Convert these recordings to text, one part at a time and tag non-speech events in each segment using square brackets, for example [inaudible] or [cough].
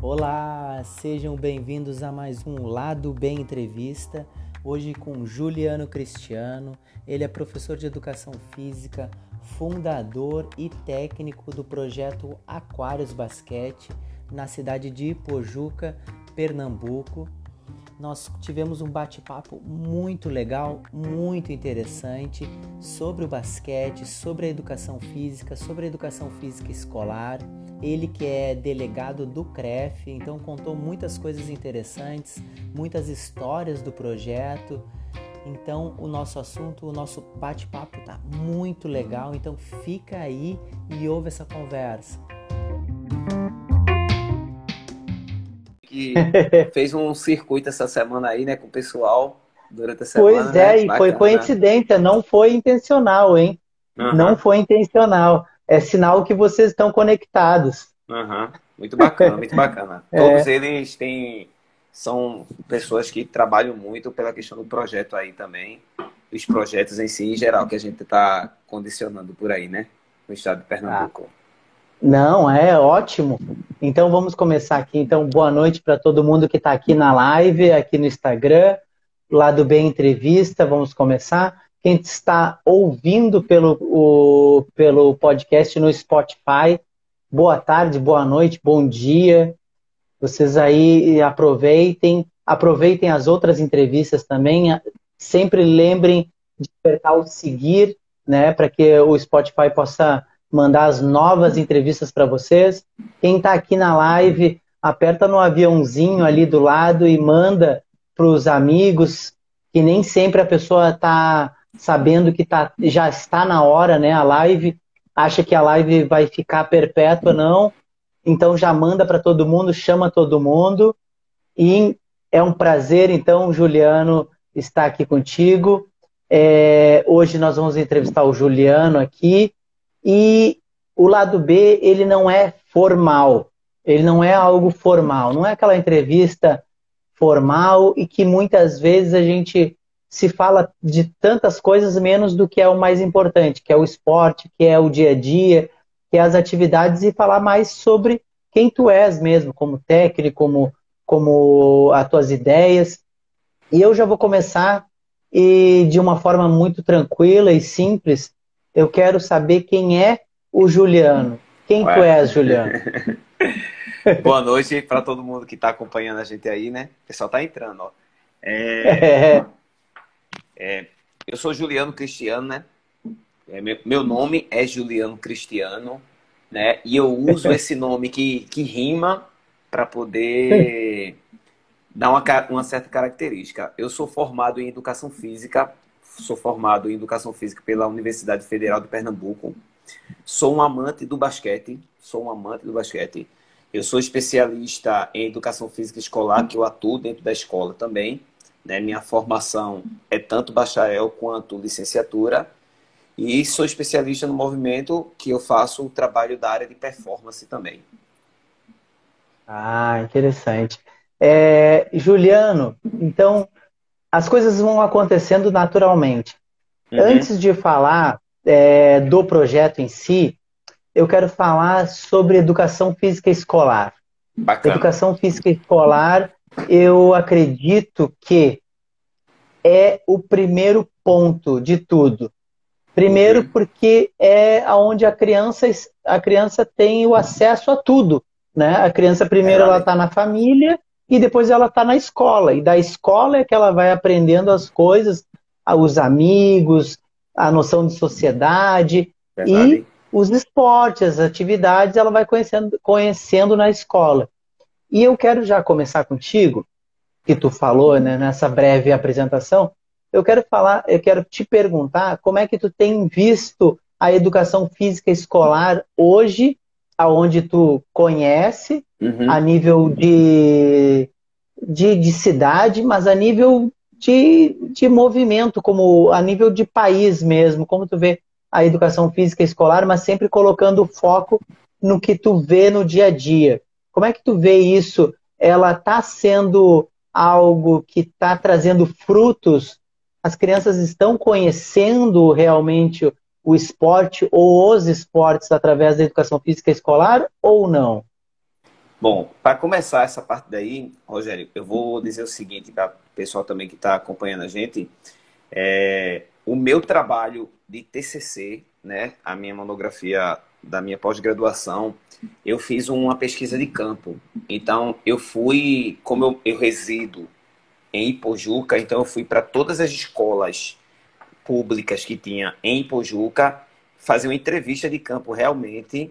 Olá, sejam bem-vindos a mais um Lado Bem Entrevista. Hoje com Juliano Cristiano. Ele é professor de educação física, fundador e técnico do projeto Aquários Basquete na cidade de Ipojuca, Pernambuco. Nós tivemos um bate-papo muito legal, muito interessante sobre o basquete, sobre a educação física, sobre a educação física escolar. Ele que é delegado do CREF, então contou muitas coisas interessantes, muitas histórias do projeto. Então, o nosso assunto, o nosso bate-papo tá muito legal, então fica aí e ouve essa conversa. Que [laughs] fez um circuito essa semana aí, né, com o pessoal durante a semana. Pois é, né? e foi coincidência, não foi intencional, hein? Uhum. Não foi intencional. É sinal que vocês estão conectados. Uhum. Muito bacana, muito bacana. [laughs] é. Todos eles têm são pessoas que trabalham muito pela questão do projeto aí também, os projetos em si em geral que a gente está condicionando por aí, né? No estado de Pernambuco. Ah. Não, é ótimo. Então vamos começar aqui. Então, boa noite para todo mundo que está aqui na live, aqui no Instagram, lá do Bem Entrevista. Vamos começar. Quem está ouvindo pelo, o, pelo podcast no Spotify, boa tarde, boa noite, bom dia. Vocês aí aproveitem, aproveitem as outras entrevistas também. Sempre lembrem de apertar o seguir, né, para que o Spotify possa mandar as novas entrevistas para vocês. Quem está aqui na live, aperta no aviãozinho ali do lado e manda para os amigos, que nem sempre a pessoa está sabendo que tá, já está na hora, né? A live, acha que a live vai ficar perpétua, não. Então já manda para todo mundo, chama todo mundo. E é um prazer, então, Juliano, estar aqui contigo. É, hoje nós vamos entrevistar o Juliano aqui. E o lado B, ele não é formal. Ele não é algo formal. Não é aquela entrevista formal e que muitas vezes a gente se fala de tantas coisas menos do que é o mais importante, que é o esporte, que é o dia a dia, que é as atividades e falar mais sobre quem tu és mesmo, como técnico, como, como as tuas ideias. E eu já vou começar e de uma forma muito tranquila e simples, eu quero saber quem é o Juliano. Quem Ué. tu és, Juliano? [laughs] Boa noite para todo mundo que está acompanhando a gente aí, né? O pessoal está entrando, ó. É... [laughs] É... eu sou Juliano Cristiano, né? É, meu, meu nome é Juliano Cristiano, né? E eu uso esse [laughs] nome que, que rima para poder dar uma, uma certa característica. Eu sou formado em educação física sou formado em Educação Física pela Universidade Federal de Pernambuco. Sou um amante do basquete, sou um amante do basquete. Eu sou especialista em Educação Física Escolar, que eu atuo dentro da escola também. Né? Minha formação é tanto bacharel quanto licenciatura. E sou especialista no movimento, que eu faço o trabalho da área de performance também. Ah, interessante. É, Juliano, então, as coisas vão acontecendo naturalmente. Uhum. Antes de falar é, do projeto em si, eu quero falar sobre educação física escolar. Bacana. Educação física escolar, eu acredito que é o primeiro ponto de tudo. Primeiro, uhum. porque é onde a criança, a criança tem o acesso a tudo. Né? A criança primeiro é, ela está na família e depois ela está na escola. E da escola é que ela vai aprendendo as coisas, os amigos, a noção de sociedade Verdade. e os esportes, as atividades, ela vai conhecendo, conhecendo na escola. E eu quero já começar contigo, que tu falou né, nessa breve apresentação, eu quero falar, eu quero te perguntar como é que tu tem visto a educação física escolar hoje, aonde tu conhece uhum. a nível de, de, de, cidade, mas a nível de, de movimento, como a nível de país mesmo, como tu vê a educação física escolar, mas sempre colocando foco no que tu vê no dia a dia. Como é que tu vê isso ela está sendo algo que está trazendo frutos? As crianças estão conhecendo realmente o esporte ou os esportes através da educação física escolar ou não? Bom, para começar essa parte daí, Rogério, eu vou dizer o seguinte para o pessoal também que está acompanhando a gente. É, o meu trabalho de TCC, né, a minha monografia da minha pós-graduação, eu fiz uma pesquisa de campo. Então, eu fui, como eu, eu resido em Ipojuca, então eu fui para todas as escolas públicas que tinha em Ipojuca fazer uma entrevista de campo realmente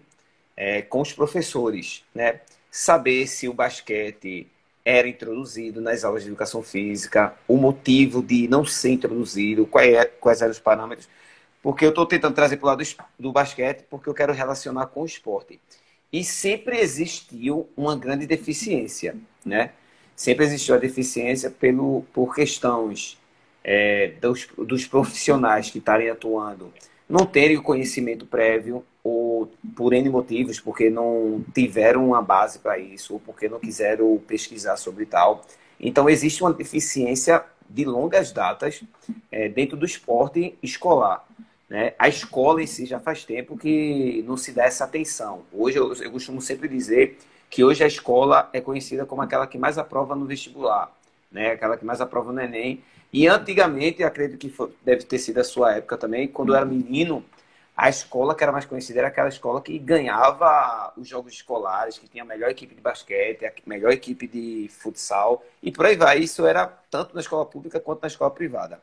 é, com os professores, né? Saber se o basquete era introduzido nas aulas de educação física, o motivo de não ser introduzido, quais, é, eram os parâmetros. Porque eu estou tentando trazer para o lado do, do basquete, porque eu quero relacionar com o esporte. E sempre existiu uma grande deficiência, né? Sempre existiu a deficiência pelo, por questões é, dos, dos profissionais que estarem atuando não terem o conhecimento prévio ou por N motivos, porque não tiveram uma base para isso, ou porque não quiseram pesquisar sobre tal. Então, existe uma deficiência de longas datas é, dentro do esporte escolar. Né? A escola em si já faz tempo que não se dá essa atenção. Hoje, eu, eu costumo sempre dizer que hoje a escola é conhecida como aquela que mais aprova no vestibular, né? aquela que mais aprova no Enem. E antigamente, acredito que foi, deve ter sido a sua época também, quando eu era menino, a escola que era mais conhecida era aquela escola que ganhava os jogos escolares, que tinha a melhor equipe de basquete, a melhor equipe de futsal, e por aí vai. Isso era tanto na escola pública quanto na escola privada.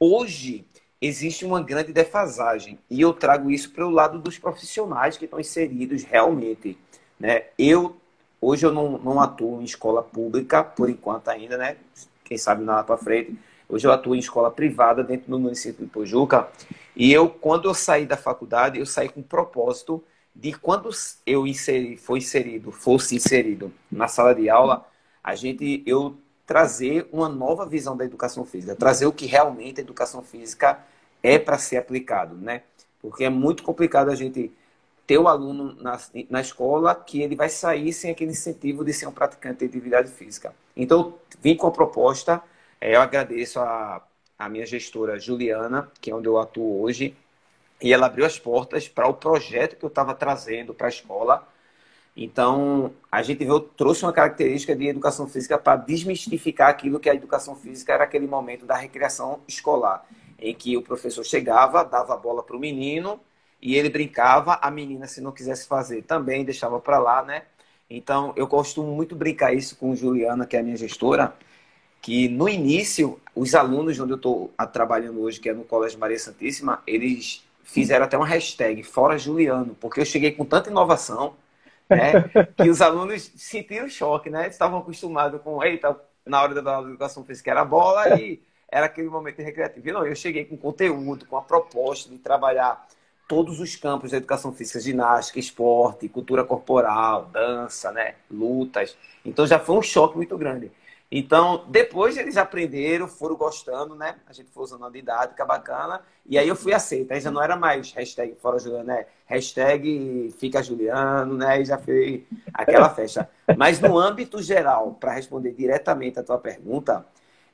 Hoje, existe uma grande defasagem, e eu trago isso para o lado dos profissionais que estão inseridos realmente. Né? Eu, hoje, eu não, não atuo em escola pública, por enquanto ainda, né? quem sabe lá para frente. Hoje eu atuo em escola privada dentro do município de Pojuca, e eu, quando eu saí da faculdade, eu saí com o propósito de quando eu inseri, foi inserido, fosse inserido na sala de aula, a gente, eu trazer uma nova visão da educação física, trazer o que realmente a educação física é para ser aplicado, né? Porque é muito complicado a gente ter o aluno na, na escola que ele vai sair sem aquele incentivo de ser um praticante de atividade física. Então, vim com a proposta, é, eu agradeço a a minha gestora Juliana, que é onde eu atuo hoje, e ela abriu as portas para o projeto que eu estava trazendo para a escola. Então, a gente viu, trouxe uma característica de educação física para desmistificar aquilo que a educação física era aquele momento da recreação escolar, em que o professor chegava, dava a bola para o menino e ele brincava, a menina, se não quisesse fazer, também deixava para lá, né? Então, eu costumo muito brincar isso com Juliana, que é a minha gestora, que no início, os alunos onde eu estou trabalhando hoje, que é no Colégio Maria Santíssima, eles fizeram até uma hashtag, Fora Juliano, porque eu cheguei com tanta inovação, né, [laughs] que os alunos sentiram choque, né? Estavam acostumados com, eita, na hora da educação física era bola e era aquele momento recreativo. E não, eu cheguei com conteúdo, com a proposta de trabalhar todos os campos da educação física, ginástica, esporte, cultura corporal, dança, né, lutas. Então já foi um choque muito grande. Então, depois eles aprenderam, foram gostando, né? A gente foi usando uma didática bacana. E aí eu fui aceito. Aí já não era mais hashtag Fora Juliano, né? Hashtag Fica Juliano, né? E já foi aquela festa. Mas no âmbito geral, para responder diretamente a tua pergunta,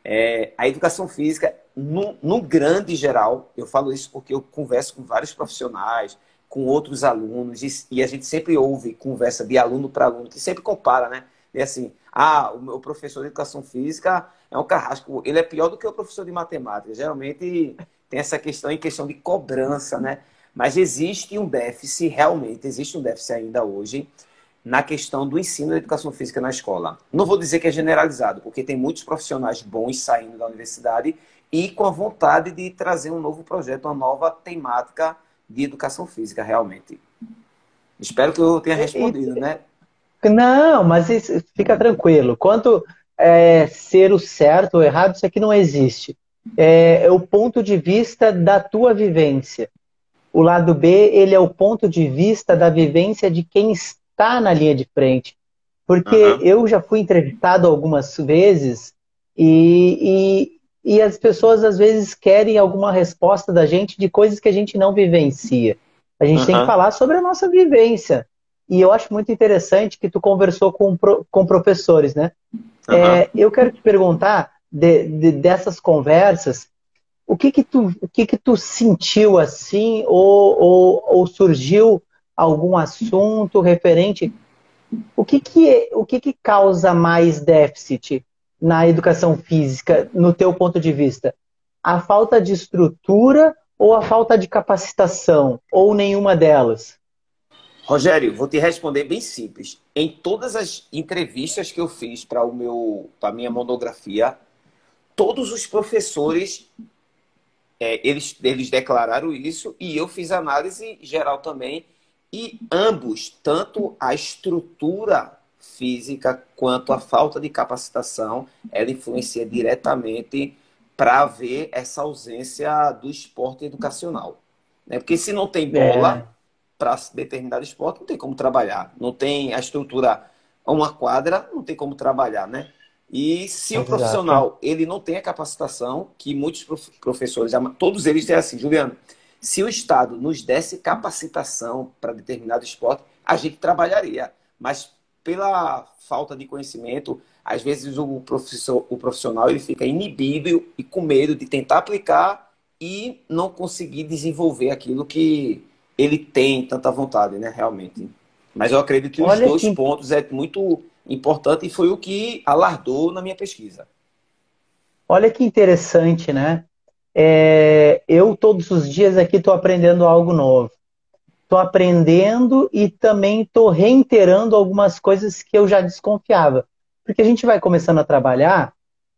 é, a educação física, no, no grande geral, eu falo isso porque eu converso com vários profissionais, com outros alunos, e, e a gente sempre ouve conversa de aluno para aluno, que sempre compara, né? E assim, ah, o meu professor de educação física é um carrasco, ele é pior do que o professor de matemática. Geralmente tem essa questão em questão de cobrança, né? Mas existe um déficit, realmente, existe um déficit ainda hoje na questão do ensino da educação física na escola. Não vou dizer que é generalizado, porque tem muitos profissionais bons saindo da universidade e com a vontade de trazer um novo projeto, uma nova temática de educação física, realmente. Espero que eu tenha respondido, né? Não, mas isso, fica tranquilo. Quanto é, ser o certo ou errado, isso aqui não existe. É, é, o ponto de vista da tua vivência. O lado B, ele é o ponto de vista da vivência de quem está na linha de frente. Porque uhum. eu já fui entrevistado algumas vezes e, e, e as pessoas às vezes querem alguma resposta da gente de coisas que a gente não vivencia. A gente uhum. tem que falar sobre a nossa vivência. E eu acho muito interessante que tu conversou com, com professores, né? Uhum. É, eu quero te perguntar de, de, dessas conversas, o que que tu, o que que tu sentiu assim, ou, ou, ou surgiu algum assunto referente? O que que, o que que causa mais déficit na educação física, no teu ponto de vista? A falta de estrutura ou a falta de capacitação, ou nenhuma delas? Rogério, vou te responder bem simples. Em todas as entrevistas que eu fiz para o meu, para minha monografia, todos os professores é, eles, eles declararam isso e eu fiz análise geral também e ambos, tanto a estrutura física quanto a falta de capacitação, ela influencia diretamente para haver essa ausência do esporte educacional. Né? Porque se não tem bola, é para determinado esporte, não tem como trabalhar. Não tem a estrutura, uma quadra, não tem como trabalhar, né? E se Exato. o profissional ele não tem a capacitação, que muitos professores, todos eles têm assim, Juliano, se o Estado nos desse capacitação para determinado esporte, a gente trabalharia. Mas pela falta de conhecimento, às vezes o, professor, o profissional ele fica inibido e com medo de tentar aplicar e não conseguir desenvolver aquilo que, ele tem tanta vontade, né, realmente. Mas eu acredito que Olha os dois que... pontos é muito importante e foi o que alardou na minha pesquisa. Olha que interessante, né? É, eu todos os dias aqui estou aprendendo algo novo. Estou aprendendo e também estou reiterando algumas coisas que eu já desconfiava. Porque a gente vai começando a trabalhar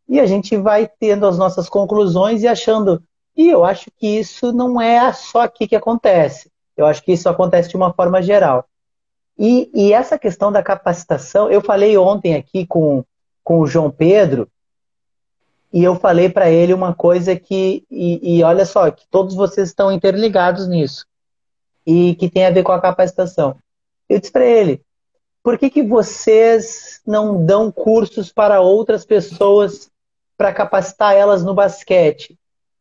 e a gente vai tendo as nossas conclusões e achando, e eu acho que isso não é só aqui que acontece. Eu acho que isso acontece de uma forma geral. E, e essa questão da capacitação, eu falei ontem aqui com, com o João Pedro, e eu falei para ele uma coisa que, e, e, olha só, que todos vocês estão interligados nisso, e que tem a ver com a capacitação. Eu disse para ele, por que, que vocês não dão cursos para outras pessoas para capacitar elas no basquete?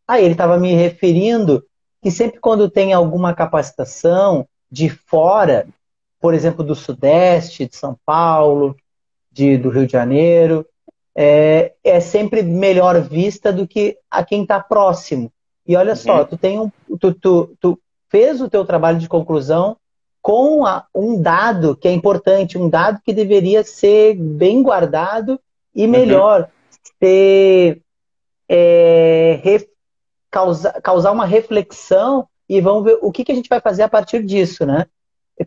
Aí ele estava me referindo que sempre quando tem alguma capacitação de fora, por exemplo, do Sudeste, de São Paulo, de, do Rio de Janeiro, é, é sempre melhor vista do que a quem está próximo. E olha uhum. só, tu, tem um, tu, tu, tu fez o teu trabalho de conclusão com a, um dado que é importante, um dado que deveria ser bem guardado e uhum. melhor uhum. ser é, causar, causar uma reflexão e vamos ver o que, que a gente vai fazer a partir disso, né?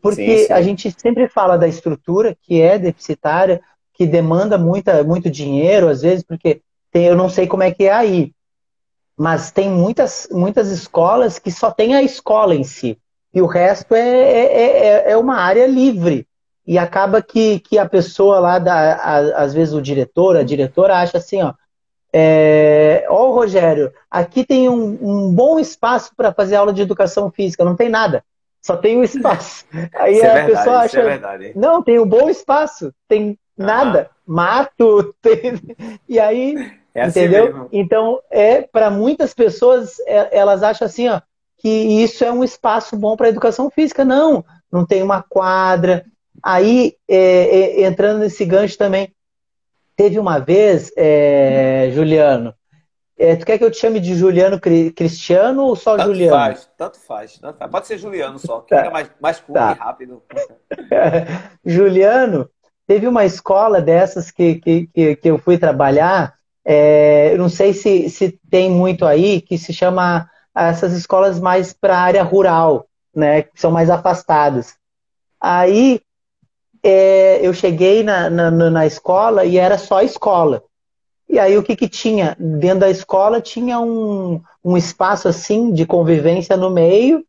Porque sim, sim. a gente sempre fala da estrutura que é deficitária, que demanda muita, muito dinheiro, às vezes, porque tem, eu não sei como é que é aí, mas tem muitas, muitas escolas que só tem a escola em si, e o resto é, é, é, é uma área livre. E acaba que, que a pessoa lá, da, a, às vezes o diretor, a diretora acha assim, ó, é, ó, Rogério, aqui tem um, um bom espaço para fazer aula de educação física, não tem nada, só tem o um espaço. [laughs] Aí isso é a é verdade, pessoa acha, é não, tem um bom espaço, tem nada, mato, [laughs] tem... e aí, é assim entendeu? Mesmo. Então, é para muitas pessoas, é, elas acham assim, ó, que isso é um espaço bom para educação física. Não, não tem uma quadra. Aí, é, é, entrando nesse gancho também, Teve uma vez, é, Juliano, é, tu quer que eu te chame de Juliano Cristiano ou só tanto Juliano? Faz, tanto faz, tanto faz. Pode ser Juliano só, que tá. mais, mais curto tá. e rápido. [laughs] Juliano, teve uma escola dessas que, que, que, que eu fui trabalhar, é, eu não sei se, se tem muito aí, que se chama essas escolas mais para a área rural, né, que são mais afastadas. Aí é, eu cheguei na, na, na, escola e era só escola. E aí o que, que tinha? Dentro da escola tinha um, um espaço assim de convivência no meio,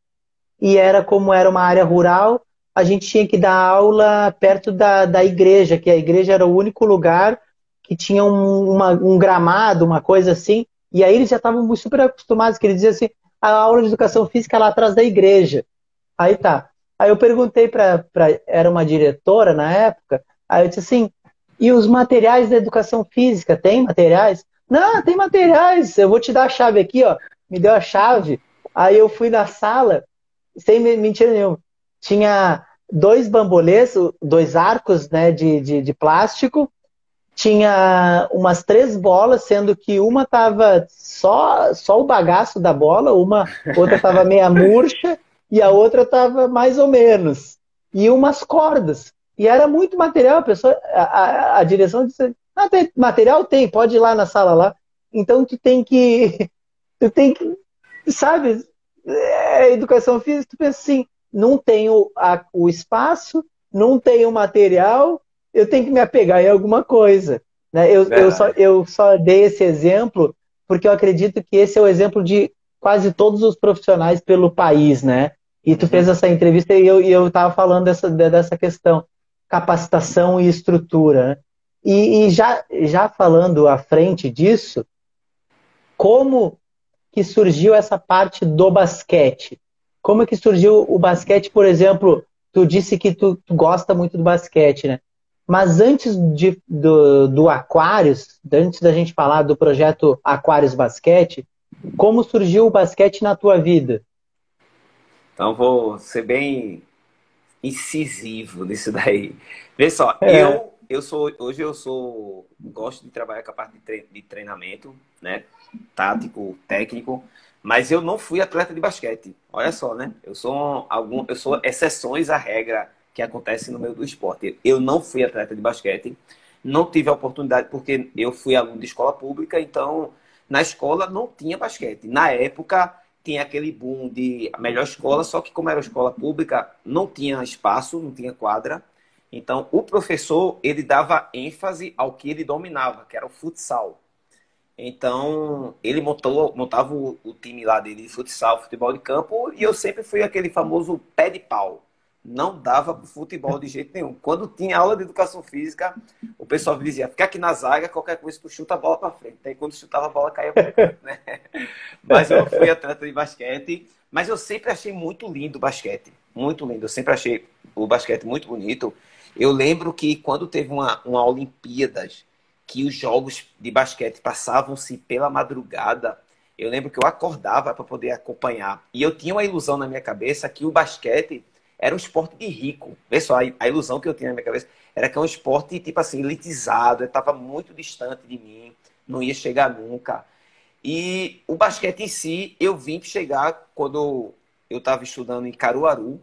e era como era uma área rural, a gente tinha que dar aula perto da, da igreja, que a igreja era o único lugar que tinha um, uma, um gramado, uma coisa assim, e aí eles já estavam super acostumados, que eles diziam assim, a aula de educação física é lá atrás da igreja. Aí tá. Aí eu perguntei para. Era uma diretora na época. Aí eu disse assim: e os materiais da educação física? Tem materiais? Não, tem materiais. Eu vou te dar a chave aqui, ó. Me deu a chave. Aí eu fui na sala, sem mentira nenhuma. Tinha dois bambolês, dois arcos né, de, de, de plástico, tinha umas três bolas, sendo que uma tava só, só o bagaço da bola, uma outra tava meia murcha e a outra tava mais ou menos. E umas cordas. E era muito material, a pessoa, a, a, a direção disse, ah, tem, material tem, pode ir lá na sala lá. Então tu tem que, [laughs] tu tem que, sabe, é, educação física, tu pensa assim, não tenho a, o espaço, não tenho material, eu tenho que me apegar em alguma coisa. Né? Eu, eu, só, eu só dei esse exemplo porque eu acredito que esse é o exemplo de quase todos os profissionais pelo país, né? E tu fez essa entrevista e eu estava falando dessa, dessa questão, capacitação e estrutura. Né? E, e, já, já falando à frente disso, como que surgiu essa parte do basquete? Como que surgiu o basquete, por exemplo? Tu disse que tu, tu gosta muito do basquete, né? Mas antes de, do, do Aquários, antes da gente falar do projeto Aquários Basquete, como surgiu o basquete na tua vida? Então vou ser bem incisivo nisso daí. Vê só, é. eu eu sou hoje eu sou gosto de trabalhar com a parte de treinamento, né, tático, técnico, mas eu não fui atleta de basquete. Olha só, né? Eu sou algum, eu sou exceções à regra que acontece no meio do esporte. Eu não fui atleta de basquete, não tive a oportunidade porque eu fui aluno de escola pública, então na escola não tinha basquete. Na época tinha aquele boom de melhor escola, só que como era escola pública, não tinha espaço, não tinha quadra. Então, o professor, ele dava ênfase ao que ele dominava, que era o futsal. Então, ele montou, montava o, o, time lá dele de futsal, futebol de campo, e eu sempre fui aquele famoso pé de pau. Não dava pro futebol de jeito nenhum. Quando tinha aula de educação física, o pessoal dizia, fica aqui na zaga, qualquer coisa tu chuta a bola para frente. Aí quando chutava a bola, caía para né? [laughs] Mas eu fui atleta de basquete, mas eu sempre achei muito lindo o basquete. Muito lindo. Eu sempre achei o basquete muito bonito. Eu lembro que quando teve uma, uma Olimpíadas, que os jogos de basquete passavam-se pela madrugada, eu lembro que eu acordava para poder acompanhar. E eu tinha uma ilusão na minha cabeça que o basquete era um esporte de rico. Vê só, a ilusão que eu tinha na minha cabeça era que é um esporte, tipo assim, elitizado, estava muito distante de mim, não ia chegar nunca. E o basquete em si, eu vim chegar quando eu estava estudando em Caruaru.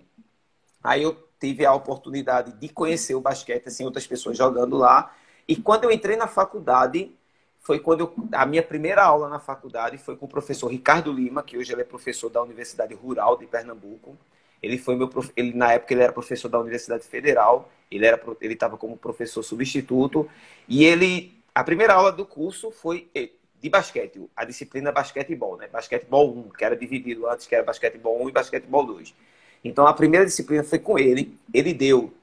Aí eu tive a oportunidade de conhecer o basquete, assim, outras pessoas jogando lá. E quando eu entrei na faculdade, foi quando eu, a minha primeira aula na faculdade foi com o professor Ricardo Lima, que hoje ele é professor da Universidade Rural de Pernambuco. Ele foi meu ele na época ele era professor da Universidade Federal, ele era ele estava como professor substituto e ele a primeira aula do curso foi de basquete, a disciplina basquetebol, né? Basquetebol 1, que era dividido antes que era basquetebol 1 e basquetebol 2. Então a primeira disciplina foi com ele. Ele deu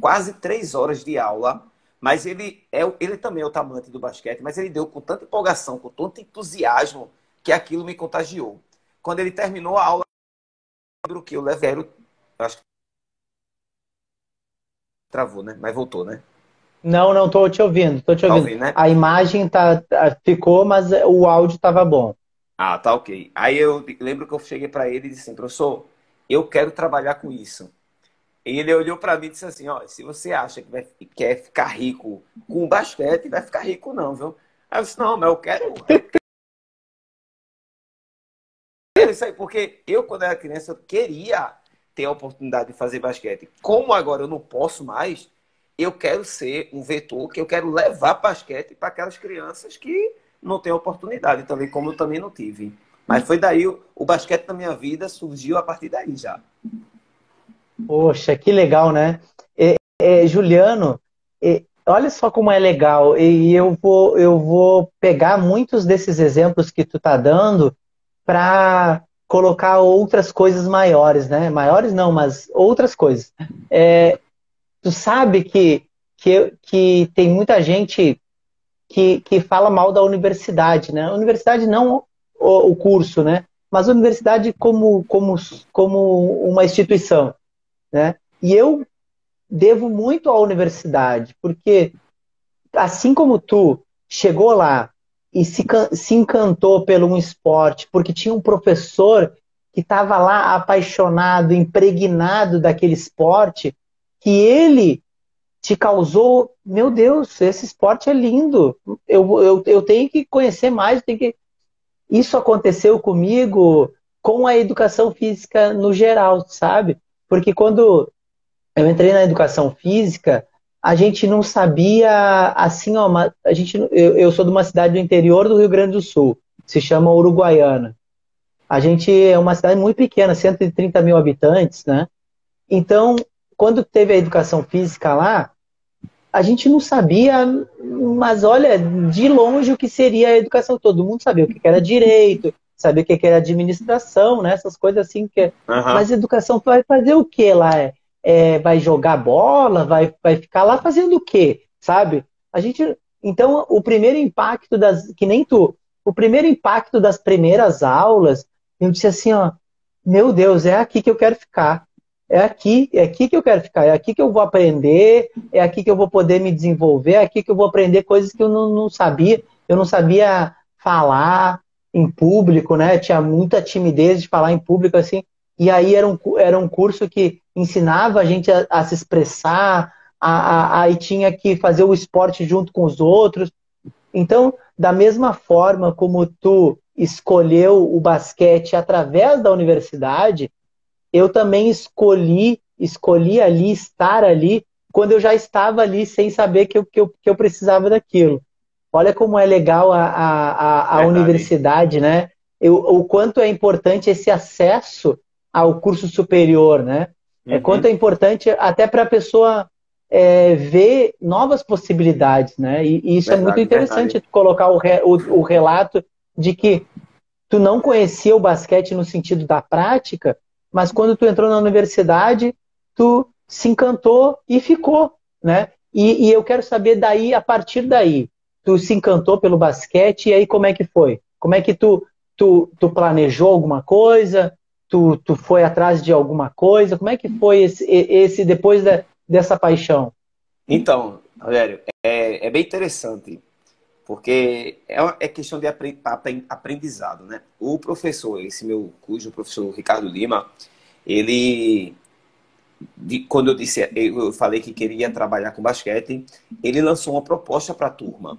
quase três horas de aula, mas ele é ele também é o tamante do basquete, mas ele deu com tanta empolgação, com tanto entusiasmo que aquilo me contagiou. Quando ele terminou a aula, lembro que eu levei, acho que travou, né? Mas voltou, né? Não, não, tô te ouvindo, tô te ouvindo. Tá ouvindo né? A imagem tá, tá ficou, mas o áudio tava bom. Ah, tá ok. Aí eu lembro que eu cheguei para ele e disse assim, professor, eu quero trabalhar com isso. E ele olhou para mim e disse assim, ó, se você acha que vai, quer ficar rico com basquete, vai ficar rico não, viu? Aí eu disse, não, mas eu quero... Isso aí, porque eu, quando era criança, eu queria ter a oportunidade de fazer basquete. Como agora eu não posso mais, eu quero ser um vetor que eu quero levar basquete para aquelas crianças que não têm oportunidade também, como eu também não tive. Mas foi daí, o, o basquete na minha vida surgiu a partir daí já. Poxa, que legal, né? É, é, Juliano, é, olha só como é legal. E eu vou, eu vou pegar muitos desses exemplos que tu tá dando para colocar outras coisas maiores, né? Maiores não, mas outras coisas. É, tu sabe que, que, que tem muita gente que, que fala mal da universidade, né? Universidade não o, o curso, né? Mas a universidade como, como, como uma instituição, né? E eu devo muito à universidade, porque assim como tu chegou lá e se, se encantou pelo um esporte, porque tinha um professor que estava lá apaixonado, impregnado daquele esporte, que ele te causou, meu Deus, esse esporte é lindo, eu, eu, eu tenho que conhecer mais, tenho que... Isso aconteceu comigo com a educação física no geral, sabe? Porque quando eu entrei na educação física, a gente não sabia, assim, ó, a gente, eu, eu sou de uma cidade do interior do Rio Grande do Sul, se chama Uruguaiana. A gente é uma cidade muito pequena, 130 mil habitantes, né? Então, quando teve a educação física lá, a gente não sabia, mas olha, de longe o que seria a educação. Todo mundo sabia o que era direito, sabia o que era administração, né? Essas coisas assim que. Uhum. Mas educação vai fazer o que lá? É, vai jogar bola, vai, vai ficar lá fazendo o quê? Sabe? A gente. Então, o primeiro impacto das. Que nem tu. O primeiro impacto das primeiras aulas, eu disse assim, ó, meu Deus, é aqui que eu quero ficar. É aqui, é aqui que eu quero ficar, é aqui que eu vou aprender, é aqui que eu vou poder me desenvolver, é aqui que eu vou aprender coisas que eu não, não sabia. Eu não sabia falar em público, né? Tinha muita timidez de falar em público, assim. E aí era um, era um curso que ensinava a gente a, a se expressar, aí tinha que fazer o esporte junto com os outros. Então, da mesma forma como tu escolheu o basquete através da universidade, eu também escolhi, escolhi ali, estar ali, quando eu já estava ali sem saber que eu, que eu, que eu precisava daquilo. Olha como é legal a, a, a, a universidade, né? Eu, o quanto é importante esse acesso ao curso superior, né? É uhum. É quanto é importante até para a pessoa é, ver novas possibilidades, né? E, e isso verdade, é muito interessante verdade. colocar o, re, o, o relato de que tu não conhecia o basquete no sentido da prática, mas quando tu entrou na universidade, tu se encantou e ficou, né? E, e, eu quero saber daí, a partir daí, tu se encantou pelo basquete e aí como é que foi? Como é que tu, tu, tu planejou alguma coisa? Tu, tu foi atrás de alguma coisa? Como é que foi esse, esse depois de, dessa paixão? Então, Rogério, é, é bem interessante, porque é, uma, é questão de aprendizado, né? O professor, esse meu cujo professor Ricardo Lima, ele de, quando eu disse, eu falei que queria trabalhar com basquete, ele lançou uma proposta para a turma,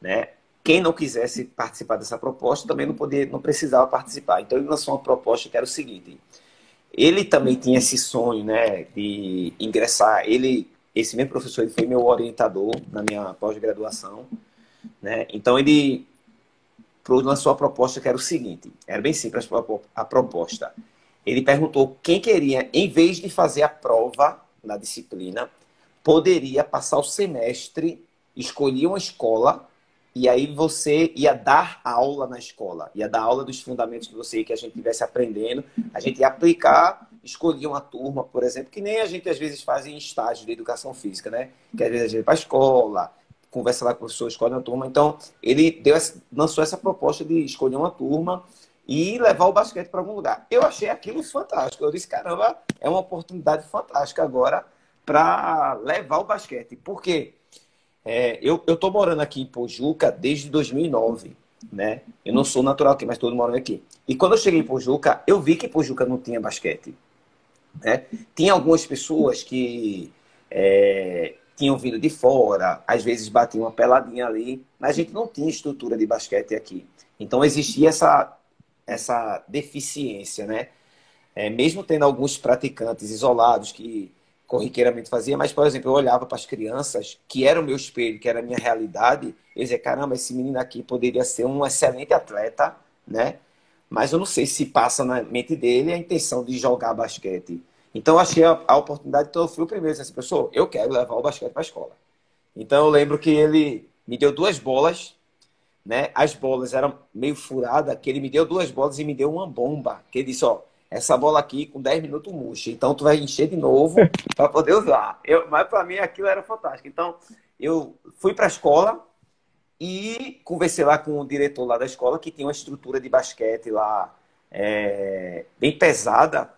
né? Quem não quisesse participar dessa proposta também não podia, não precisava participar. Então ele lançou uma proposta que era o seguinte: ele também tinha esse sonho, né, de ingressar. Ele, esse mesmo professor, ele foi meu orientador na minha pós-graduação, né? Então ele lançou a proposta que era o seguinte: era bem simples a proposta. Ele perguntou quem queria, em vez de fazer a prova na disciplina, poderia passar o semestre, escolher uma escola e aí você ia dar aula na escola, ia dar aula dos fundamentos que você que a gente estivesse aprendendo, a gente ia aplicar, escolher uma turma, por exemplo, que nem a gente às vezes faz em estágio de educação física, né? Que às vezes a gente vai para a escola, conversa lá com o professor, escolhe uma turma. Então, ele deu lançou essa proposta de escolher uma turma e levar o basquete para algum lugar. Eu achei aquilo fantástico. Eu disse, caramba, é uma oportunidade fantástica agora para levar o basquete. Por quê? É, eu estou morando aqui em Pojuca desde 2009, né? Eu não sou natural aqui, mas estou morando aqui. E quando eu cheguei em Pojuca, eu vi que Pojuca não tinha basquete. Né? Tinha algumas pessoas que é, tinham vindo de fora, às vezes batiam uma peladinha ali, mas a gente não tinha estrutura de basquete aqui. Então existia essa, essa deficiência, né? É, mesmo tendo alguns praticantes isolados que corriqueiramente fazia, mas, por exemplo, eu olhava para as crianças, que era o meu espelho, que era a minha realidade, eu dizia, caramba, esse menino aqui poderia ser um excelente atleta, né? Mas eu não sei se passa na mente dele a intenção de jogar basquete. Então, achei a, a oportunidade, então eu fui o primeiro, disse assim, professor, eu quero levar o basquete para a escola. Então, eu lembro que ele me deu duas bolas, né? As bolas eram meio furadas, que ele me deu duas bolas e me deu uma bomba, que ele disse, ó, essa bola aqui com 10 minutos murcha. Então tu vai encher de novo [laughs] para poder usar. Eu, mas para mim aquilo era fantástico. Então eu fui para a escola e conversei lá com o diretor lá da escola que tinha uma estrutura de basquete lá é, bem pesada.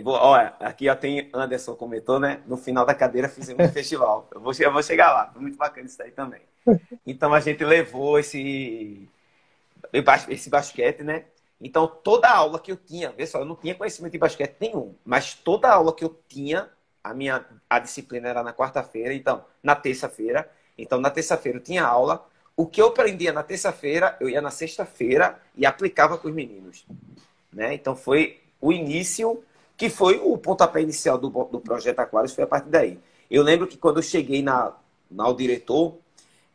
Vou, olha, aqui ó, tem Anderson comentou, né? No final da cadeira fizemos um [laughs] festival. Eu vou, eu vou chegar lá. Foi muito bacana isso aí também. [laughs] Então a gente levou esse, esse basquete, né? Então, toda aula que eu tinha, vê só, eu não tinha conhecimento de basquete nenhum, mas toda aula que eu tinha, a minha a disciplina era na quarta-feira, então, na terça-feira. Então, na terça-feira eu tinha aula. O que eu aprendia na terça-feira, eu ia na sexta-feira e aplicava com os meninos. Né? Então, foi o início, que foi o pontapé inicial do, do projeto Aquários, foi a partir daí. Eu lembro que quando eu cheguei na, na o diretor,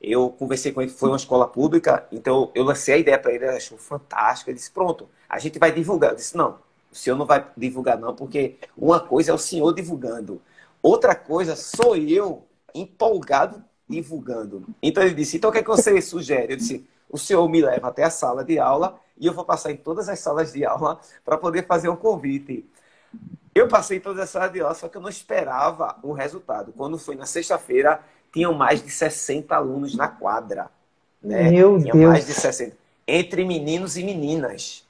eu conversei com ele, foi uma escola pública, então eu lancei a ideia para ele, ele achou fantástico. Ele disse: Pronto, a gente vai divulgar. Eu disse: Não, o senhor não vai divulgar, não, porque uma coisa é o senhor divulgando, outra coisa sou eu empolgado divulgando. Então ele disse: Então o que, é que você sugere? Eu disse: O senhor me leva até a sala de aula e eu vou passar em todas as salas de aula para poder fazer um convite. Eu passei todas as salas de aula, só que eu não esperava o resultado. Quando foi na sexta-feira, tinham mais de 60 alunos na quadra. Né? Meu Tinha Deus. mais de 60. Entre meninos e meninas.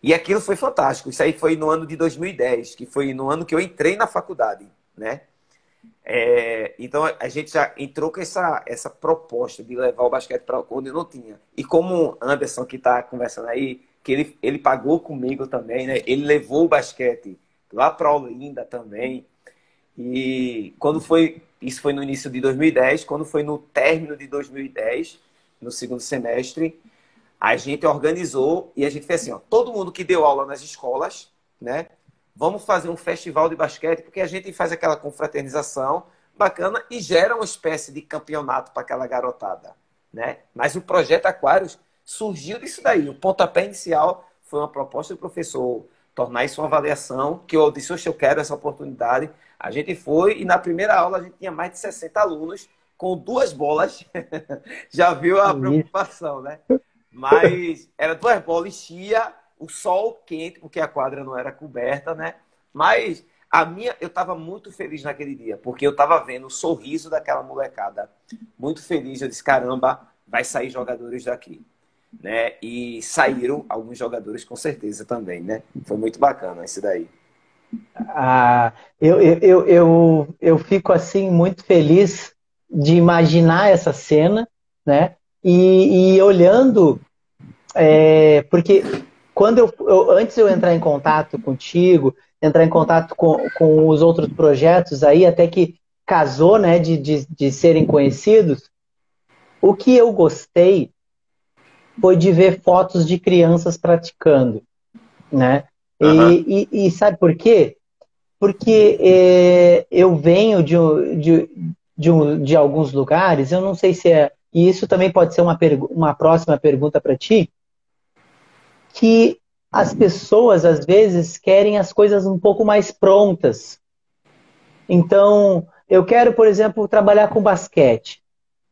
E aquilo foi fantástico. Isso aí foi no ano de 2010, que foi no ano que eu entrei na faculdade, né? É, então a gente já entrou com essa, essa proposta de levar o basquete para onde não tinha. E como Anderson que está conversando aí, que ele, ele pagou comigo também, né? Ele levou o basquete lá para Olinda também. E quando foi isso foi no início de 2010. Quando foi no término de 2010, no segundo semestre, a gente organizou e a gente fez assim: ó, todo mundo que deu aula nas escolas, né? Vamos fazer um festival de basquete, porque a gente faz aquela confraternização bacana e gera uma espécie de campeonato para aquela garotada, né? Mas o projeto Aquários surgiu disso daí. O pontapé inicial foi uma proposta do professor tornar isso uma avaliação, que eu disse, eu quero essa oportunidade. A gente foi e na primeira aula a gente tinha mais de 60 alunos com duas bolas. [laughs] Já viu a preocupação, né? Mas era duas bolas, enchia o sol quente, porque a quadra não era coberta, né? Mas a minha, eu estava muito feliz naquele dia, porque eu estava vendo o sorriso daquela molecada. Muito feliz. Eu disse, caramba, vai sair jogadores daqui né? E saíram alguns jogadores com certeza também, né? Foi muito bacana esse daí. Ah, eu, eu, eu, eu fico assim muito feliz de imaginar essa cena, né? E, e olhando, é, porque quando eu, eu, antes eu entrar em contato contigo, entrar em contato com, com os outros projetos aí, até que casou, né, de, de, de serem conhecidos, o que eu gostei foi de ver fotos de crianças praticando, né? Uhum. E, e, e, sabe por quê? Porque é, eu venho de, de, de, um, de, alguns lugares, eu não sei se é. E isso também pode ser uma, uma próxima pergunta para ti. Que as pessoas, às vezes, querem as coisas um pouco mais prontas. Então, eu quero, por exemplo, trabalhar com basquete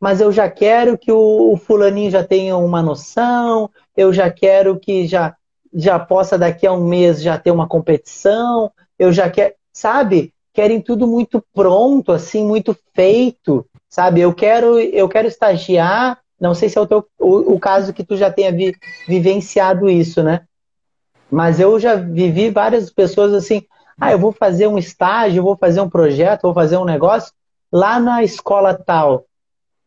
mas eu já quero que o, o fulaninho já tenha uma noção, eu já quero que já, já possa daqui a um mês já ter uma competição, eu já quero, sabe? Querem tudo muito pronto, assim, muito feito, sabe? Eu quero, eu quero estagiar, não sei se é o, teu, o, o caso que tu já tenha vi, vivenciado isso, né? Mas eu já vivi várias pessoas assim, ah, eu vou fazer um estágio, vou fazer um projeto, vou fazer um negócio lá na escola tal.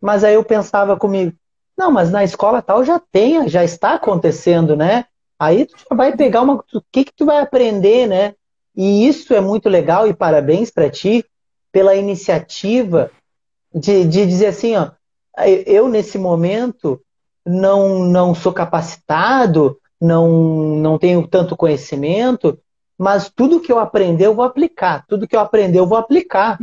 Mas aí eu pensava comigo, não, mas na escola tal já tem, já está acontecendo, né? Aí tu vai pegar uma. O que, que tu vai aprender, né? E isso é muito legal e parabéns para ti pela iniciativa de, de dizer assim, ó, eu nesse momento não, não sou capacitado, não, não tenho tanto conhecimento, mas tudo que eu aprender eu vou aplicar, tudo que eu aprender eu vou aplicar,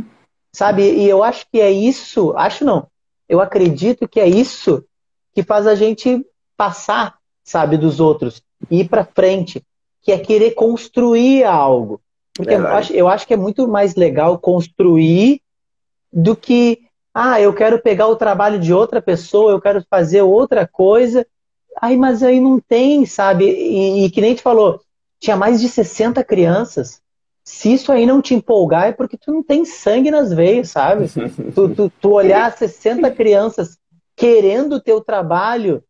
sabe? E eu acho que é isso, acho não, eu acredito que é isso que faz a gente passar, sabe, dos outros ir para frente, que é querer construir algo. Porque eu acho, eu acho que é muito mais legal construir do que, ah, eu quero pegar o trabalho de outra pessoa, eu quero fazer outra coisa. Aí, mas aí não tem, sabe? E, e que nem te falou, tinha mais de 60 crianças se isso aí não te empolgar, é porque tu não tem sangue nas veias, sabe? [laughs] tu, tu, tu olhar 60 crianças querendo o teu trabalho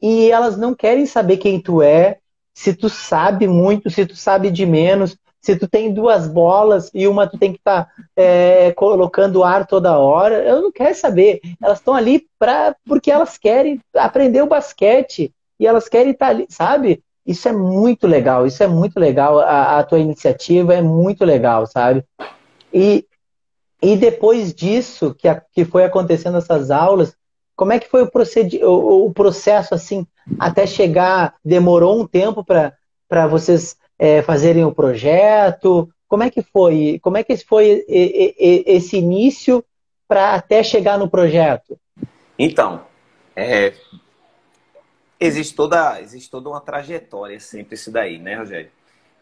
e elas não querem saber quem tu é, se tu sabe muito, se tu sabe de menos, se tu tem duas bolas e uma tu tem que estar tá, é, colocando ar toda hora, eu não quero saber. Elas estão ali pra, porque elas querem aprender o basquete e elas querem estar tá ali, sabe? Isso é muito legal, isso é muito legal. A, a tua iniciativa é muito legal, sabe? E, e depois disso, que, a, que foi acontecendo essas aulas, como é que foi o, o, o processo, assim, até chegar? Demorou um tempo para vocês é, fazerem o projeto? Como é que foi? Como é que foi esse início para até chegar no projeto? Então, é, existe toda existe toda uma trajetória sempre isso daí, né, Rogério?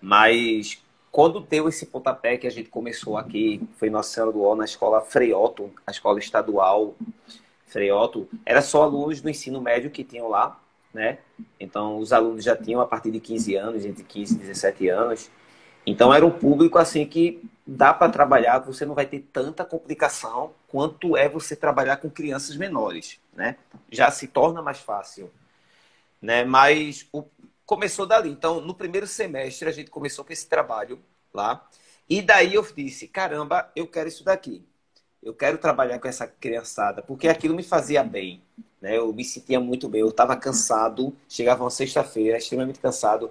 Mas quando deu esse pontapé que a gente começou aqui, foi Nossa Senhora do Ó, na escola Freioto, a escola estadual Freioto, era só alunos do ensino médio que tinham lá, né? Então, os alunos já tinham a partir de 15 anos, entre 15 e 17 anos. Então, era um público assim que dá para trabalhar, você não vai ter tanta complicação quanto é você trabalhar com crianças menores, né? Já se torna mais fácil, né? Mas o... começou dali. Então, no primeiro semestre, a gente começou com esse trabalho lá. E daí eu disse, caramba, eu quero isso daqui. Eu quero trabalhar com essa criançada, porque aquilo me fazia bem. Né? Eu me sentia muito bem. Eu estava cansado, chegava uma sexta-feira, extremamente cansado.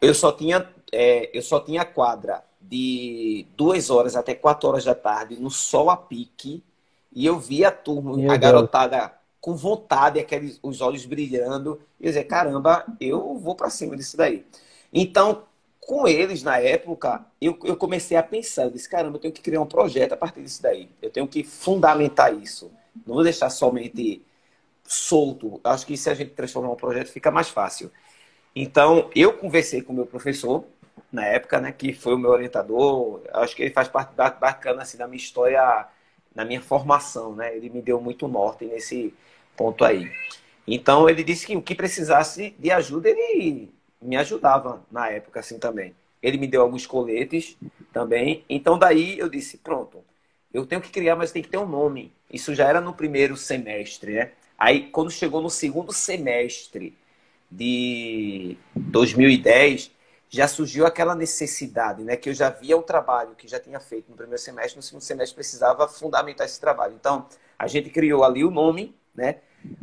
Eu só tinha, é, eu só tinha quadra de duas horas até quatro horas da tarde, no sol a pique, e eu via a turma, Meu a garotada Deus. com vontade, aqueles, os olhos brilhando, e eu dizia, caramba, eu vou para cima disso daí. Então, com eles, na época, eu, eu comecei a pensar, eu disse, caramba, eu tenho que criar um projeto a partir disso daí. Eu tenho que fundamentar isso. Não vou deixar somente solto. Acho que se a gente transformar um projeto, fica mais fácil. Então, eu conversei com o meu professor, na época, né, que foi o meu orientador. Acho que ele faz parte bacana assim, da minha história, na minha formação. Né? Ele me deu muito norte nesse ponto aí. Então, ele disse que o que precisasse de ajuda, ele me ajudava na época assim também. Ele me deu alguns coletes também. Então, daí eu disse: pronto, eu tenho que criar, mas tem que ter um nome. Isso já era no primeiro semestre, né? Aí, quando chegou no segundo semestre de 2010, já surgiu aquela necessidade, né? Que eu já via o trabalho que já tinha feito no primeiro semestre, no segundo semestre precisava fundamentar esse trabalho. Então, a gente criou ali o nome, né?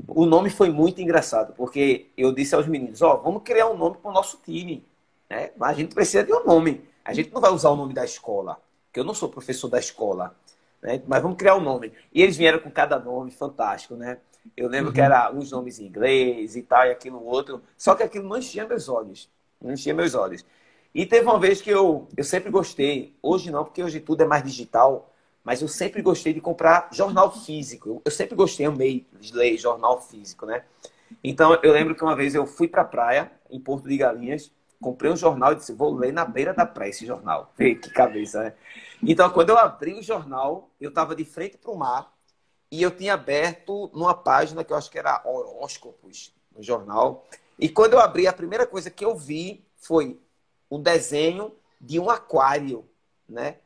O nome foi muito engraçado, porque eu disse aos meninos, ó, oh, vamos criar um nome para o nosso time, né? Mas a gente precisa de um nome. A gente não vai usar o nome da escola, porque eu não sou professor da escola, né? Mas vamos criar um nome. E eles vieram com cada nome fantástico, né? Eu lembro uhum. que era uns nomes em inglês e tal, e aquilo outro. Só que aquilo não enchia meus olhos. Não enchia meus olhos. E teve uma vez que eu, eu sempre gostei, hoje não, porque hoje tudo é mais digital, mas eu sempre gostei de comprar jornal físico. Eu sempre gostei, amei ler jornal físico, né? Então eu lembro que uma vez eu fui para a praia, em Porto de Galinhas, comprei um jornal e disse: vou ler na beira da praia esse jornal. Que cabeça, né? Então quando eu abri o jornal, eu estava de frente para o mar e eu tinha aberto numa página que eu acho que era horóscopos no jornal. E quando eu abri, a primeira coisa que eu vi foi o desenho de um aquário, né?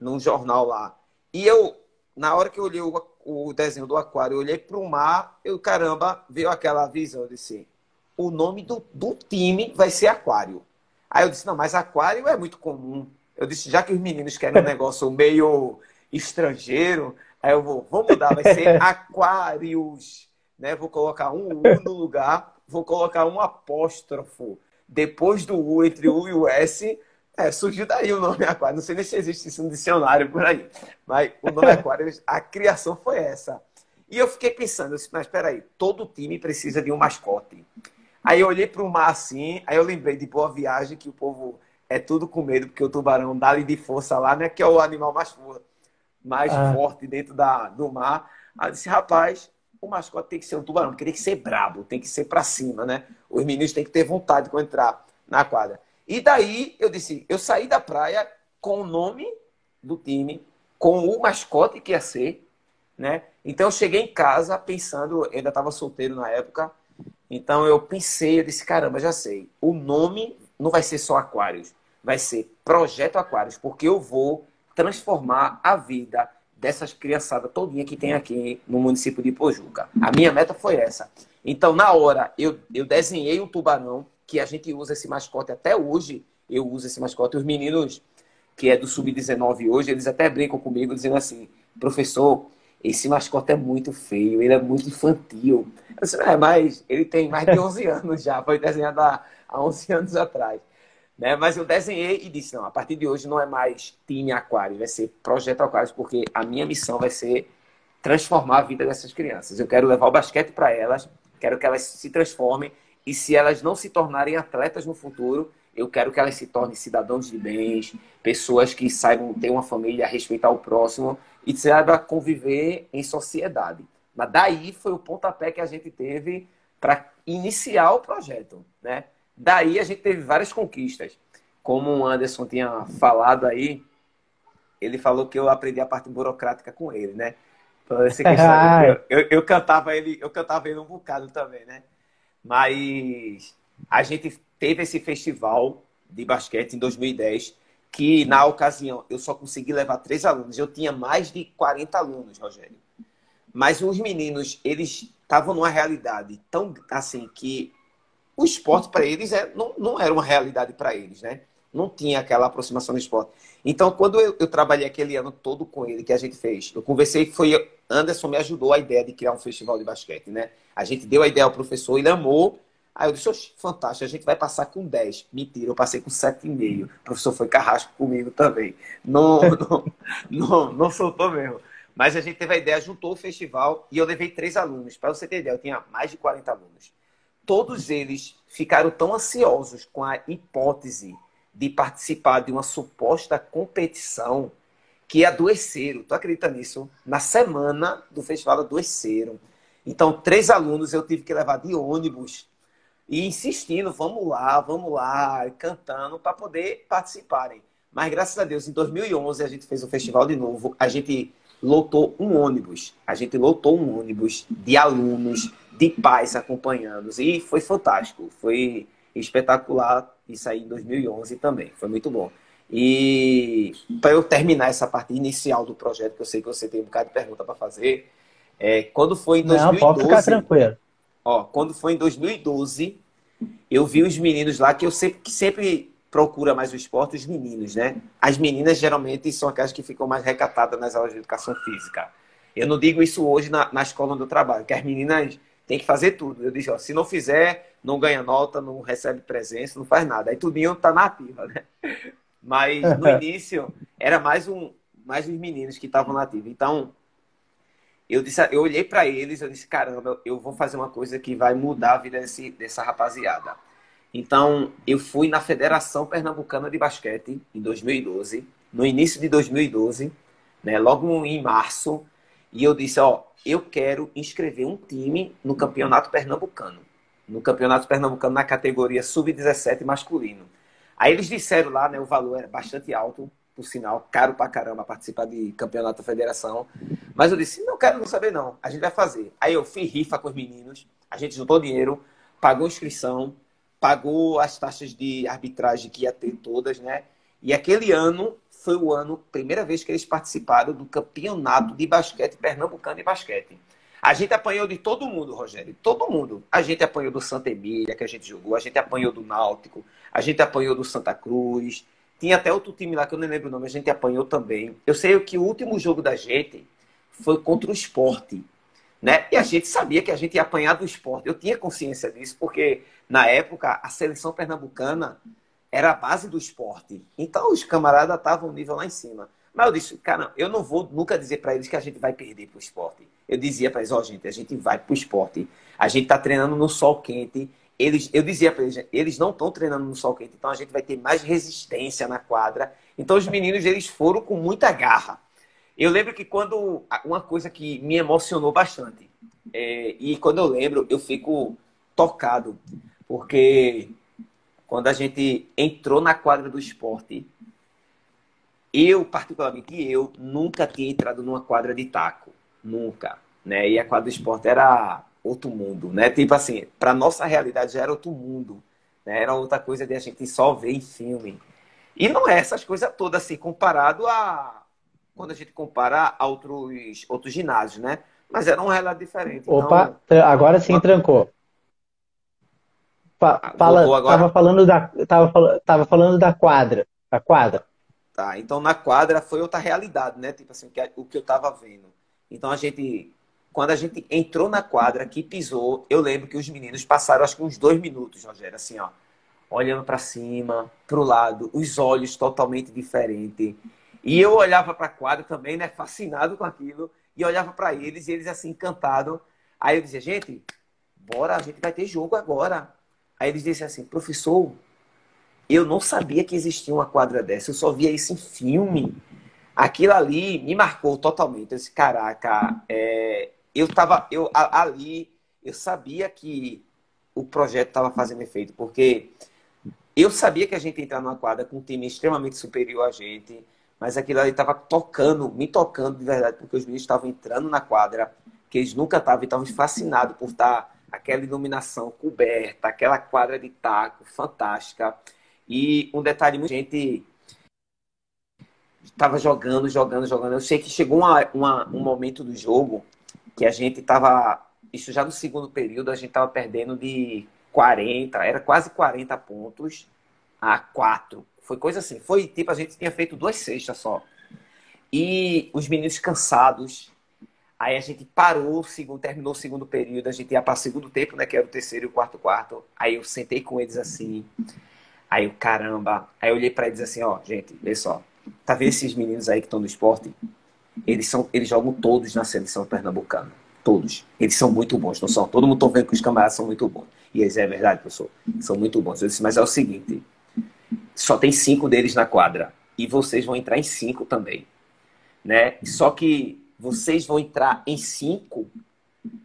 Num jornal lá. E eu, na hora que eu olhei o, o desenho do aquário, eu olhei para o mar, eu, caramba, veio aquela visão. Eu disse: o nome do, do time vai ser Aquário. Aí eu disse: não, mas Aquário é muito comum. Eu disse: já que os meninos querem um [laughs] negócio meio estrangeiro, Aí eu vou, vou mudar, vai ser [laughs] Aquários. Né? Vou colocar um U no lugar, vou colocar um apóstrofo. Depois do U, entre o U e o S, é, surgiu daí o nome Aquário. Não sei nem se existe isso no dicionário por aí. Mas o nome Aquário, a criação foi essa. E eu fiquei pensando, eu disse, mas espera aí, todo time precisa de um mascote. Aí eu olhei para o mar assim, aí eu lembrei de Boa Viagem, que o povo é tudo com medo, porque o tubarão dá-lhe de força lá, né? Que é o animal mais forte mais ah. forte dentro da, do mar. Aí eu disse, rapaz, o mascote tem que ser um tubarão, porque tem que ser brabo, tem que ser para cima, né? Os meninos têm que ter vontade quando entrar na quadra. E daí eu disse, eu saí da praia com o nome do time, com o mascote que ia ser, né? Então eu cheguei em casa pensando, eu ainda estava solteiro na época, então eu pensei, eu disse, caramba, já sei, o nome não vai ser só Aquários, vai ser Projeto Aquários, porque eu vou transformar a vida dessas criançadas todinha que tem aqui no município de Pojuca. A minha meta foi essa. Então, na hora, eu, eu desenhei um tubarão, que a gente usa esse mascote até hoje. Eu uso esse mascote. Os meninos que é do Sub-19 hoje, eles até brincam comigo, dizendo assim, professor, esse mascote é muito feio, ele é muito infantil. Disse, é, mas ele tem mais de 11 [laughs] anos já, foi desenhado há, há 11 anos atrás. Né? Mas eu desenhei e disse, não, a partir de hoje não é mais time aquário, vai ser projeto aquário, porque a minha missão vai ser transformar a vida dessas crianças. Eu quero levar o basquete para elas, quero que elas se transformem e se elas não se tornarem atletas no futuro, eu quero que elas se tornem cidadãos de bens, pessoas que saibam ter uma família, respeitar o próximo e saibam conviver em sociedade. Mas daí foi o pontapé que a gente teve para iniciar o projeto, né? Daí a gente teve várias conquistas. Como o Anderson tinha falado aí, ele falou que eu aprendi a parte burocrática com ele, né? Então, essa questão, [laughs] eu, eu, eu, cantava ele, eu cantava ele um bocado também, né? Mas a gente teve esse festival de basquete em 2010, que na ocasião eu só consegui levar três alunos. Eu tinha mais de 40 alunos, Rogério. Mas os meninos, eles estavam numa realidade tão assim que o esporte para eles é, não, não era uma realidade para eles, né? Não tinha aquela aproximação do esporte. Então, quando eu, eu, trabalhei aquele ano todo com ele, que a gente fez, eu conversei, foi Anderson me ajudou a ideia de criar um festival de basquete, né? A gente deu a ideia ao professor, ele amou. Aí eu disse, fantástico, a gente vai passar com 10. Mentira, eu passei com 7,5. O professor foi carrasco comigo também. Não, [laughs] não, não, não soltou mesmo. Mas a gente teve a ideia, juntou o festival e eu levei três alunos. Para você ter ideia, eu tinha mais de 40 alunos todos eles ficaram tão ansiosos com a hipótese de participar de uma suposta competição que adoeceram. Tu acredita nisso? Na semana do festival adoeceram. Então, três alunos eu tive que levar de ônibus e insistindo, vamos lá, vamos lá, cantando para poder participarem. Mas graças a Deus, em 2011 a gente fez o festival de novo. A gente lotou um ônibus. A gente lotou um ônibus de alunos de pais acompanhando. E foi fantástico. Foi espetacular isso aí em 2011 também. Foi muito bom. E para eu terminar essa parte inicial do projeto, que eu sei que você tem um bocado de pergunta para fazer, é, quando foi em 2012. Não, pode ficar tranquilo. Ó, quando foi em 2012, eu vi os meninos lá, que eu sempre, que sempre procura mais o esporte, os meninos, né? As meninas geralmente são aquelas que ficam mais recatadas nas aulas de educação física. Eu não digo isso hoje na, na escola onde eu trabalho, que as meninas tem que fazer tudo. Eu disse, ó, se não fizer, não ganha nota, não recebe presença, não faz nada. Aí tudinho tá na ativa, né? Mas [laughs] no início era mais um, mais os meninos que estavam na ativa. Então, eu disse, eu olhei para eles, eu disse, caramba, eu vou fazer uma coisa que vai mudar a vida desse, dessa rapaziada. Então, eu fui na Federação Pernambucana de Basquete em 2012, no início de 2012, né, logo em março, e eu disse, ó, eu quero inscrever um time no Campeonato Pernambucano. No Campeonato Pernambucano na categoria sub-17 masculino. Aí eles disseram lá, né, o valor era bastante alto, por sinal, caro pra caramba participar de campeonato da federação. Mas eu disse, não quero não saber não, a gente vai fazer. Aí eu fiz rifa com os meninos, a gente juntou dinheiro, pagou inscrição, pagou as taxas de arbitragem que ia ter todas, né? E aquele ano foi o ano, primeira vez que eles participaram do campeonato de basquete pernambucano de basquete. A gente apanhou de todo mundo, Rogério, todo mundo. A gente apanhou do Santa Emília, que a gente jogou, a gente apanhou do Náutico, a gente apanhou do Santa Cruz. Tinha até outro time lá que eu não lembro o nome, a gente apanhou também. Eu sei que o último jogo da gente foi contra o esporte. Né? E a gente sabia que a gente ia apanhar do esporte. Eu tinha consciência disso, porque na época a seleção pernambucana era a base do esporte. Então os camaradas estavam nível lá em cima. Mas eu disse, cara, eu não vou nunca dizer para eles que a gente vai perder para o esporte. Eu dizia para eles, ó, oh, gente, a gente vai para o esporte. A gente está treinando no sol quente. Eles, eu dizia para eles, eles não estão treinando no sol quente, então a gente vai ter mais resistência na quadra. Então os meninos, eles foram com muita garra. Eu lembro que quando, uma coisa que me emocionou bastante, é, e quando eu lembro, eu fico tocado, porque quando a gente entrou na quadra do esporte, eu, particularmente eu, nunca tinha entrado numa quadra de taco. Nunca. Né? E a quadra do esporte era outro mundo, né? Tipo assim, para nossa realidade já era outro mundo. Né? Era outra coisa de a gente só ver em filme. E não é essas coisas todas assim, comparado a. Quando a gente compara a outros, outros ginásios, né? Mas era um relato diferente. Opa, então, agora sim trancou. Fala, tava falando da tava, tava falando da quadra, a quadra. Tá, então na quadra foi outra realidade, né? Tipo assim, o que eu tava vendo. Então a gente quando a gente entrou na quadra, que pisou, eu lembro que os meninos passaram acho que uns dois minutos, Rogério, assim, ó, olhando para cima, para o lado, os olhos totalmente diferentes. E eu olhava para a quadra também, né, fascinado com aquilo, e olhava para eles, e eles assim, encantados. Aí eu dizia, gente, bora, a gente vai ter jogo agora. Aí eles disseram assim, professor, eu não sabia que existia uma quadra dessa, eu só via isso em filme. Aquilo ali me marcou totalmente. Eu disse, caraca, é, eu tava, eu ali, eu sabia que o projeto estava fazendo efeito, porque eu sabia que a gente ia entrar numa quadra com um time extremamente superior a gente, mas aquilo ali estava tocando, me tocando de verdade, porque os meninos estavam entrando na quadra, que eles nunca estavam, estavam fascinados por estar aquela iluminação coberta, aquela quadra de taco fantástica. E um detalhe, muita gente estava jogando, jogando, jogando. Eu sei que chegou uma, uma, um momento do jogo que a gente estava, isso já no segundo período, a gente estava perdendo de 40, era quase 40 pontos a 4. Foi coisa assim, foi tipo, a gente tinha feito duas cestas só. E os meninos cansados. Aí a gente parou, segundo, terminou o segundo período, a gente ia para o segundo tempo, né? Que era o terceiro e o quarto quarto. Aí eu sentei com eles assim. Aí eu, caramba. Aí eu olhei para eles assim, ó, gente, vê só. Tá vendo esses meninos aí que estão no esporte? Eles, são, eles jogam todos na seleção pernambucana. Todos. Eles são muito bons, não são? Todo mundo está vendo que os camaradas são muito bons. E eles, é verdade, professor. São muito bons. Eu disse, mas é o seguinte: só tem cinco deles na quadra. E vocês vão entrar em cinco também. Né? Só que vocês vão entrar em cinco,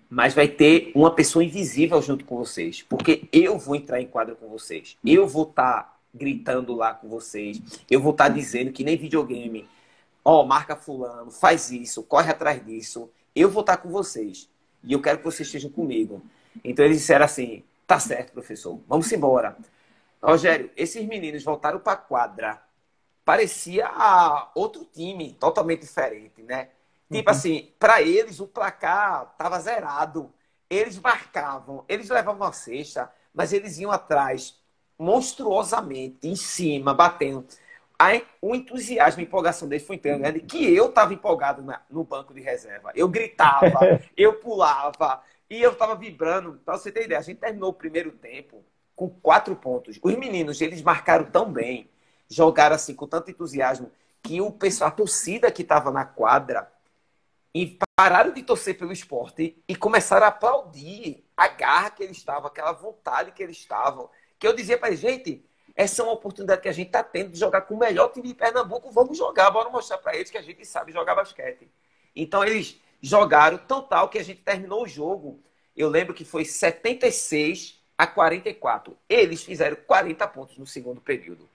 mas vai ter uma pessoa invisível junto com vocês. Porque eu vou entrar em quadra com vocês. Eu vou estar tá gritando lá com vocês. Eu vou estar tá dizendo que nem videogame ó, oh, marca fulano, faz isso, corre atrás disso, eu vou estar com vocês. E eu quero que vocês estejam comigo. Então eles disseram assim, tá certo, professor, vamos embora. Rogério, esses meninos voltaram para a quadra. Parecia outro time, totalmente diferente, né? Tipo uhum. assim, para eles o placar tava zerado. Eles marcavam, eles levavam a cesta, mas eles iam atrás monstruosamente, em cima, batendo o entusiasmo, a empolgação dele foi tão grande que eu estava empolgado na, no banco de reserva. Eu gritava, [laughs] eu pulava e eu estava vibrando. Para você ter ideia, a gente terminou o primeiro tempo com quatro pontos. Os meninos, eles marcaram tão bem, jogaram assim com tanto entusiasmo que o pessoal, a torcida que estava na quadra e pararam de torcer pelo esporte e começaram a aplaudir a garra que eles estavam, aquela vontade que eles estavam. Que eu dizia para eles, gente, essa é uma oportunidade que a gente está tendo de jogar com o melhor time de Pernambuco. Vamos jogar, bora mostrar para eles que a gente sabe jogar basquete. Então eles jogaram tão tal que a gente terminou o jogo. Eu lembro que foi 76 a 44. Eles fizeram 40 pontos no segundo período.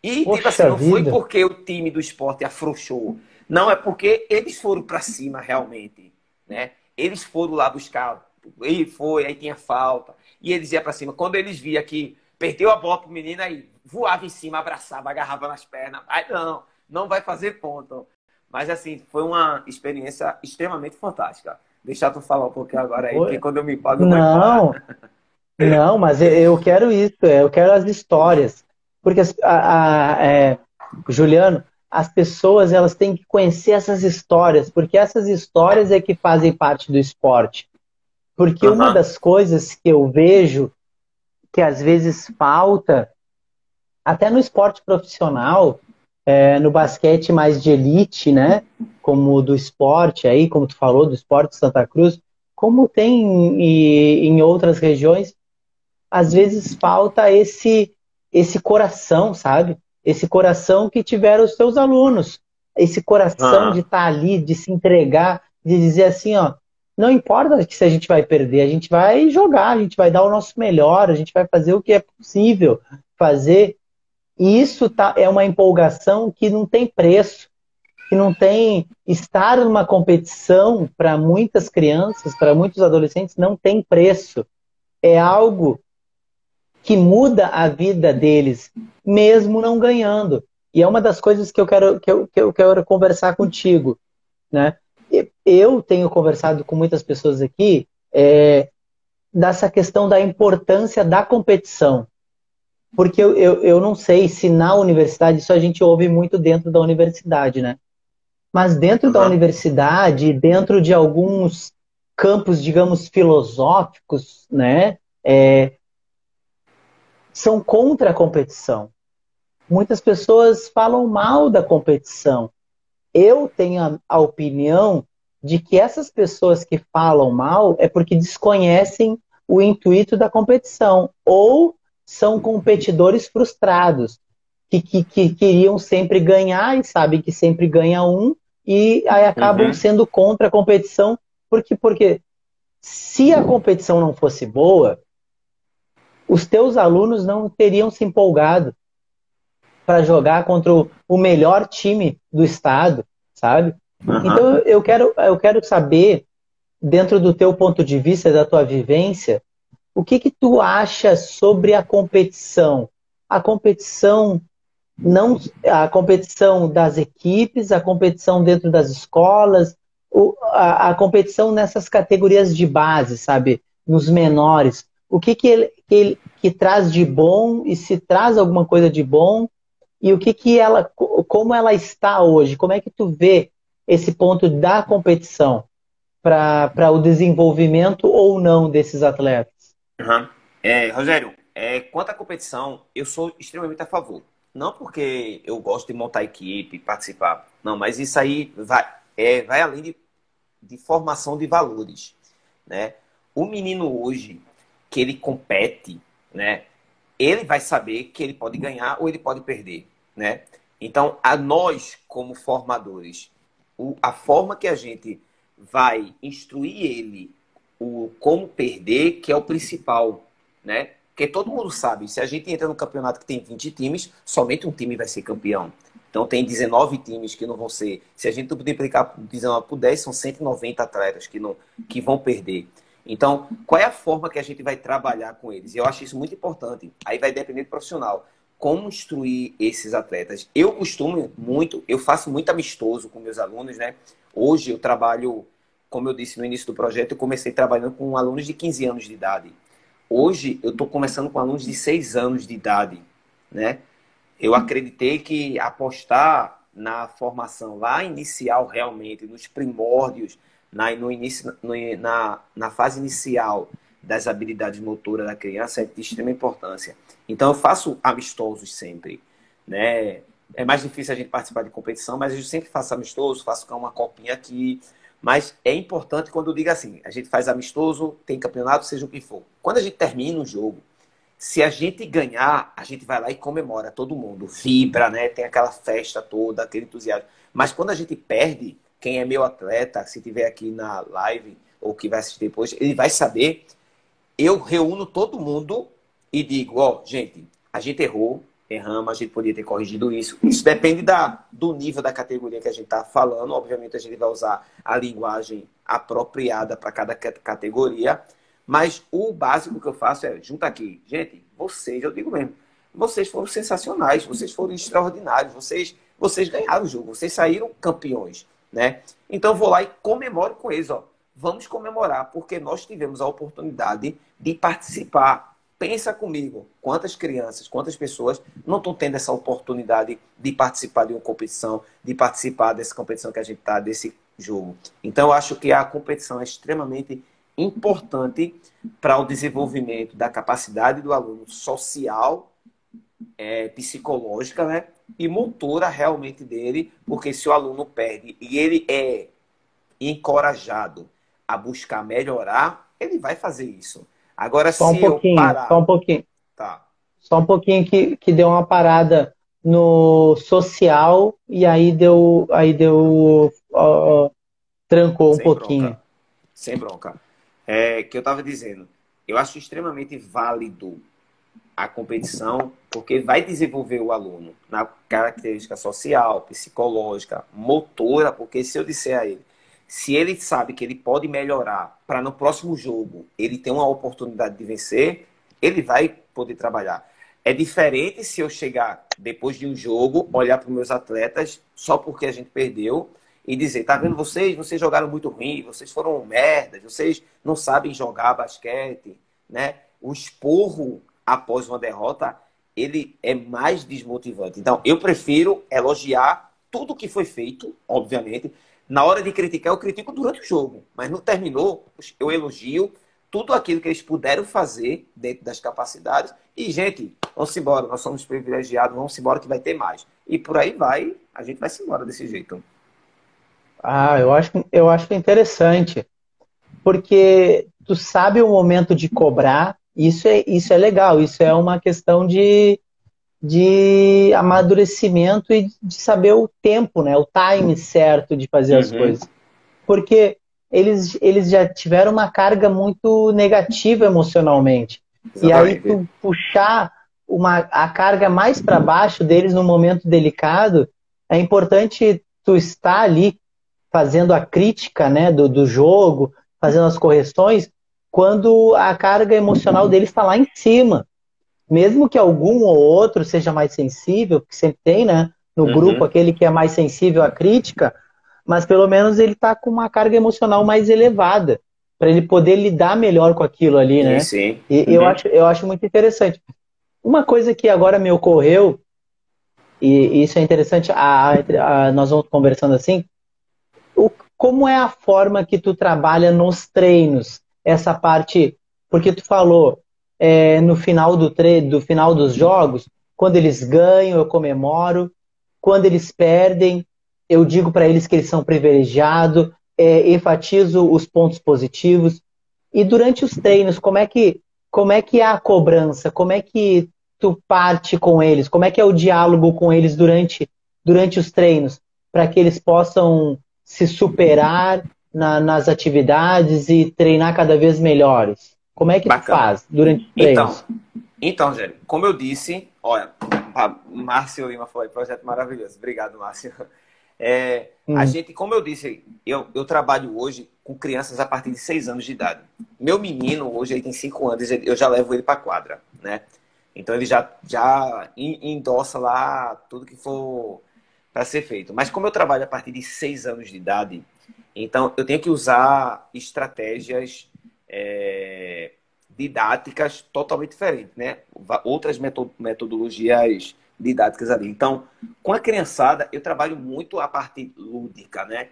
E tipo assim, não foi porque o time do esporte afrouxou. Não, é porque eles foram para cima realmente. Né? Eles foram lá buscar. E foi, aí tinha falta. E eles iam para cima. Quando eles viam que perdeu a bola pro menino aí, voava em cima, abraçava, agarrava nas pernas. Aí não, não vai fazer ponto. Mas assim, foi uma experiência extremamente fantástica. Deixar tu falar um pouquinho agora aí, porque quando eu me pago, eu Não, [laughs] não, mas eu quero isso, eu quero as histórias. Porque, a, a, é, Juliano, as pessoas elas têm que conhecer essas histórias, porque essas histórias é que fazem parte do esporte. Porque uhum. uma das coisas que eu vejo que às vezes falta, até no esporte profissional, é, no basquete mais de elite, né? Como do esporte aí, como tu falou, do esporte Santa Cruz, como tem em, em outras regiões, às vezes falta esse esse coração, sabe? Esse coração que tiveram os seus alunos, esse coração ah. de estar tá ali, de se entregar, de dizer assim, ó, não importa que se a gente vai perder, a gente vai jogar, a gente vai dar o nosso melhor, a gente vai fazer o que é possível fazer. E isso tá, é uma empolgação que não tem preço, que não tem. Estar numa competição para muitas crianças, para muitos adolescentes, não tem preço. É algo que muda a vida deles, mesmo não ganhando. E é uma das coisas que eu quero, que eu, que eu quero conversar contigo. Né? Eu tenho conversado com muitas pessoas aqui é, dessa questão da importância da competição. Porque eu, eu, eu não sei se na universidade, isso a gente ouve muito dentro da universidade, né? Mas dentro uhum. da universidade, dentro de alguns campos, digamos, filosóficos, né, é, são contra a competição. Muitas pessoas falam mal da competição. Eu tenho a, a opinião de que essas pessoas que falam mal é porque desconhecem o intuito da competição ou são competidores frustrados que, que, que queriam sempre ganhar e sabem que sempre ganha um e aí acabam uhum. sendo contra a competição porque porque se a competição não fosse boa os teus alunos não teriam se empolgado para jogar contra o melhor time do estado, sabe? Uhum. Então eu quero, eu quero saber, dentro do teu ponto de vista, da tua vivência, o que que tu acha sobre a competição? A competição não a competição das equipes, a competição dentro das escolas, a, a competição nessas categorias de base, sabe? Nos menores. O que que ele, que ele que traz de bom e se traz alguma coisa de bom e o que que ela como ela está hoje? Como é que tu vê esse ponto da competição para o desenvolvimento ou não desses atletas? Uhum. É, Rogério, é, quanto à competição, eu sou extremamente a favor. Não porque eu gosto de montar equipe, participar. Não, mas isso aí vai, é, vai além de, de formação de valores. Né? O menino hoje, que ele compete, né? ele vai saber que ele pode ganhar ou ele pode perder. Né? Então, a nós, como formadores, o, a forma que a gente vai instruir ele o como perder, que é o principal, né? Porque todo mundo sabe, se a gente entra no campeonato que tem 20 times, somente um time vai ser campeão. Então tem 19 times que não vão ser. Se a gente multiplicar 19 por 10, são 190 atletas que, não, que vão perder. Então, qual é a forma que a gente vai trabalhar com eles? Eu acho isso muito importante. Aí vai depender do profissional como instruir esses atletas. Eu costumo muito, eu faço muito amistoso com meus alunos, né? Hoje eu trabalho, como eu disse no início do projeto, eu comecei trabalhando com alunos de 15 anos de idade. Hoje eu estou começando com alunos de 6 anos de idade, né? Eu acreditei que apostar na formação lá inicial realmente, nos primórdios, na, no início, no, na, na fase inicial das habilidades motoras da criança é de extrema importância. Então eu faço amistosos sempre, né? É mais difícil a gente participar de competição, mas eu sempre faço amistoso, faço uma copinha aqui. Mas é importante quando eu digo assim, a gente faz amistoso, tem campeonato, seja o que for. Quando a gente termina o jogo, se a gente ganhar, a gente vai lá e comemora, todo mundo vibra, né? Tem aquela festa toda, aquele entusiasmo. Mas quando a gente perde, quem é meu atleta, se tiver aqui na live ou que vai assistir depois, ele vai saber eu reúno todo mundo e digo, ó, oh, gente, a gente errou, erramos, a gente poderia ter corrigido isso. Isso depende da, do nível da categoria que a gente está falando. Obviamente, a gente vai usar a linguagem apropriada para cada categoria. Mas o básico que eu faço é, junta aqui, gente, vocês, eu digo mesmo, vocês foram sensacionais, vocês foram extraordinários, vocês, vocês ganharam o jogo, vocês saíram campeões, né? Então, vou lá e comemoro com eles, ó vamos comemorar, porque nós tivemos a oportunidade de participar. Pensa comigo, quantas crianças, quantas pessoas não estão tendo essa oportunidade de participar de uma competição, de participar dessa competição que a gente está, desse jogo. Então, eu acho que a competição é extremamente importante para o desenvolvimento da capacidade do aluno social, é, psicológica, né? E motora realmente dele, porque se o aluno perde e ele é encorajado a buscar melhorar, ele vai fazer isso. Agora, só um pouquinho, parar... Só um pouquinho. Tá. Só um pouquinho que, que deu uma parada no social e aí deu. Aí deu. Trancou Sem um pouquinho. Bronca. Sem bronca. É que eu estava dizendo. Eu acho extremamente válido a competição, porque vai desenvolver o aluno na característica social, psicológica, motora, porque se eu disser a ele, se ele sabe que ele pode melhorar para no próximo jogo ele ter uma oportunidade de vencer, ele vai poder trabalhar. É diferente se eu chegar depois de um jogo, olhar para os meus atletas só porque a gente perdeu e dizer, tá vendo vocês, vocês jogaram muito ruim, vocês foram merdas, vocês não sabem jogar basquete, né? O esporro após uma derrota, ele é mais desmotivante. Então, eu prefiro elogiar tudo que foi feito, obviamente, Na hora de criticar, eu critico durante o jogo, mas não terminou, eu elogio tudo aquilo que eles puderam fazer dentro das capacidades. E, gente, vamos embora, nós somos privilegiados, vamos embora que vai ter mais. E por aí vai, a gente vai se embora desse jeito. Ah, eu acho, eu acho interessante. Porque tu sabe o momento de cobrar, isso é, isso é legal, isso é uma questão de, de amadurecimento e de saber o tempo, né? O time certo de fazer uhum. as coisas. Porque eles, eles já tiveram uma carga muito negativa emocionalmente. Exatamente. E aí tu puxar uma, a carga mais para baixo deles no momento delicado, é importante tu estar ali fazendo a crítica né, do, do jogo, fazendo as correções, quando a carga emocional deles está lá em cima mesmo que algum ou outro seja mais sensível, que sempre tem, né? No uhum. grupo, aquele que é mais sensível à crítica, mas pelo menos ele está com uma carga emocional mais elevada, para ele poder lidar melhor com aquilo ali, né? Sim, sim. E uhum. eu, acho, eu acho muito interessante. Uma coisa que agora me ocorreu, e isso é interessante, a, a, nós vamos conversando assim, o, como é a forma que tu trabalha nos treinos? Essa parte, porque tu falou, é, no final do, do final dos jogos, quando eles ganham, eu comemoro. Quando eles perdem, eu digo para eles que eles são privilegiados, é, enfatizo os pontos positivos. E durante os treinos, como é que como é que é a cobrança? Como é que tu parte com eles? Como é que é o diálogo com eles durante durante os treinos, para que eles possam se superar na, nas atividades e treinar cada vez melhores? Como é que Bacana. tu faz durante o treino? Então, então, como eu disse, olha, a Márcio Lima falou, projeto maravilhoso. Obrigado, Márcio. É, hum. A gente, como eu disse, eu, eu trabalho hoje com crianças a partir de 6 anos de idade. Meu menino, hoje, ele tem 5 anos, eu já levo ele para quadra, né? Então ele já, já endossa lá tudo que for para ser feito. Mas como eu trabalho a partir de 6 anos de idade, então eu tenho que usar estratégias é, didáticas totalmente diferentes, né? Outras metodologias didáticas ali. Então, com a criançada, eu trabalho muito a parte lúdica, né?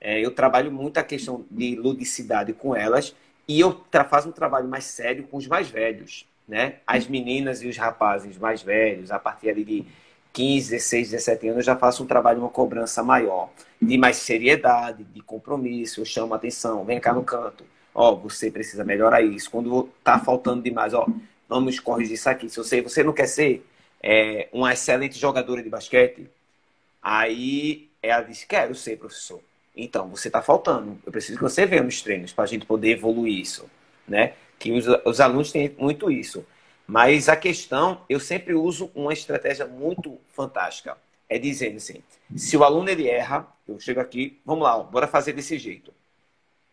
É, eu trabalho muito a questão de ludicidade com elas e eu faço um trabalho mais sério com os mais velhos, né? As meninas e os rapazes mais velhos, a partir ali de 15, 16, 17 anos, eu já faço um trabalho, uma cobrança maior, de mais seriedade, de compromisso, eu chamo a atenção, vem cá no canto ó, você precisa melhorar isso. Quando tá faltando demais, ó, vamos corrigir isso aqui. Se você, você não quer ser é, uma excelente jogadora de basquete, aí ela disse, quero ser, professor. Então, você está faltando. Eu preciso que você venha nos treinos para a gente poder evoluir isso, né? Que os, os alunos têm muito isso. Mas a questão, eu sempre uso uma estratégia muito fantástica. É dizendo assim, se o aluno ele erra, eu chego aqui, vamos lá, ó, bora fazer desse jeito.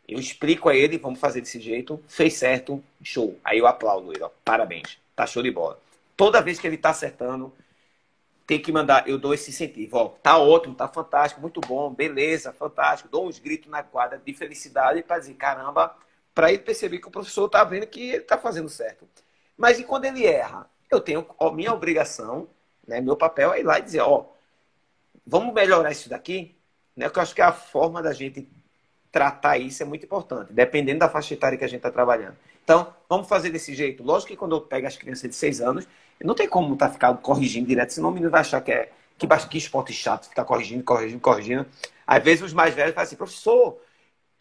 Eu explico a ele, vamos fazer desse jeito, fez certo, show. Aí eu aplaudo ele, ó, parabéns, tá show de bola. Toda vez que ele tá acertando, tem que mandar, eu dou esse incentivo, ó, tá ótimo, tá fantástico, muito bom, beleza, fantástico. Dou uns gritos na quadra de felicidade para dizer, caramba, para ele perceber que o professor tá vendo que ele tá fazendo certo. Mas e quando ele erra? Eu tenho, ó, minha obrigação, né, meu papel é ir lá e dizer, ó, vamos melhorar isso daqui, né? Que eu acho que é a forma da gente tratar isso é muito importante, dependendo da faixa etária que a gente está trabalhando. Então, vamos fazer desse jeito. Lógico que quando eu pego as crianças de 6 anos, não tem como estar tá ficando corrigindo direto, senão o menino vai achar que é que, que esporte chato, ficar corrigindo, corrigindo, corrigindo. Às vezes os mais velhos falam assim, professor,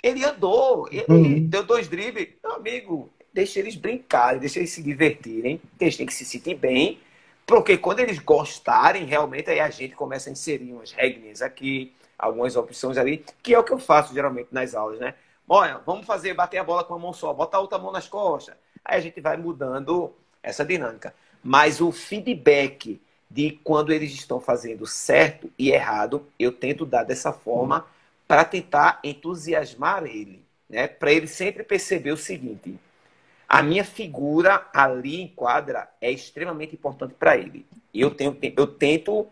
ele andou, ele uhum. deu dois dribles. Meu amigo, deixa eles brincarem, deixa eles se divertirem, eles têm que se sentir bem, porque quando eles gostarem, realmente, aí a gente começa a inserir umas regras aqui, algumas opções ali, que é o que eu faço geralmente nas aulas, né? Olha, vamos fazer bater a bola com a mão só, bota a outra mão nas costas. Aí a gente vai mudando essa dinâmica. Mas o feedback de quando eles estão fazendo certo e errado, eu tento dar dessa forma para tentar entusiasmar ele, né? Para ele sempre perceber o seguinte: a minha figura ali em quadra é extremamente importante para ele. E eu, tenho, eu tento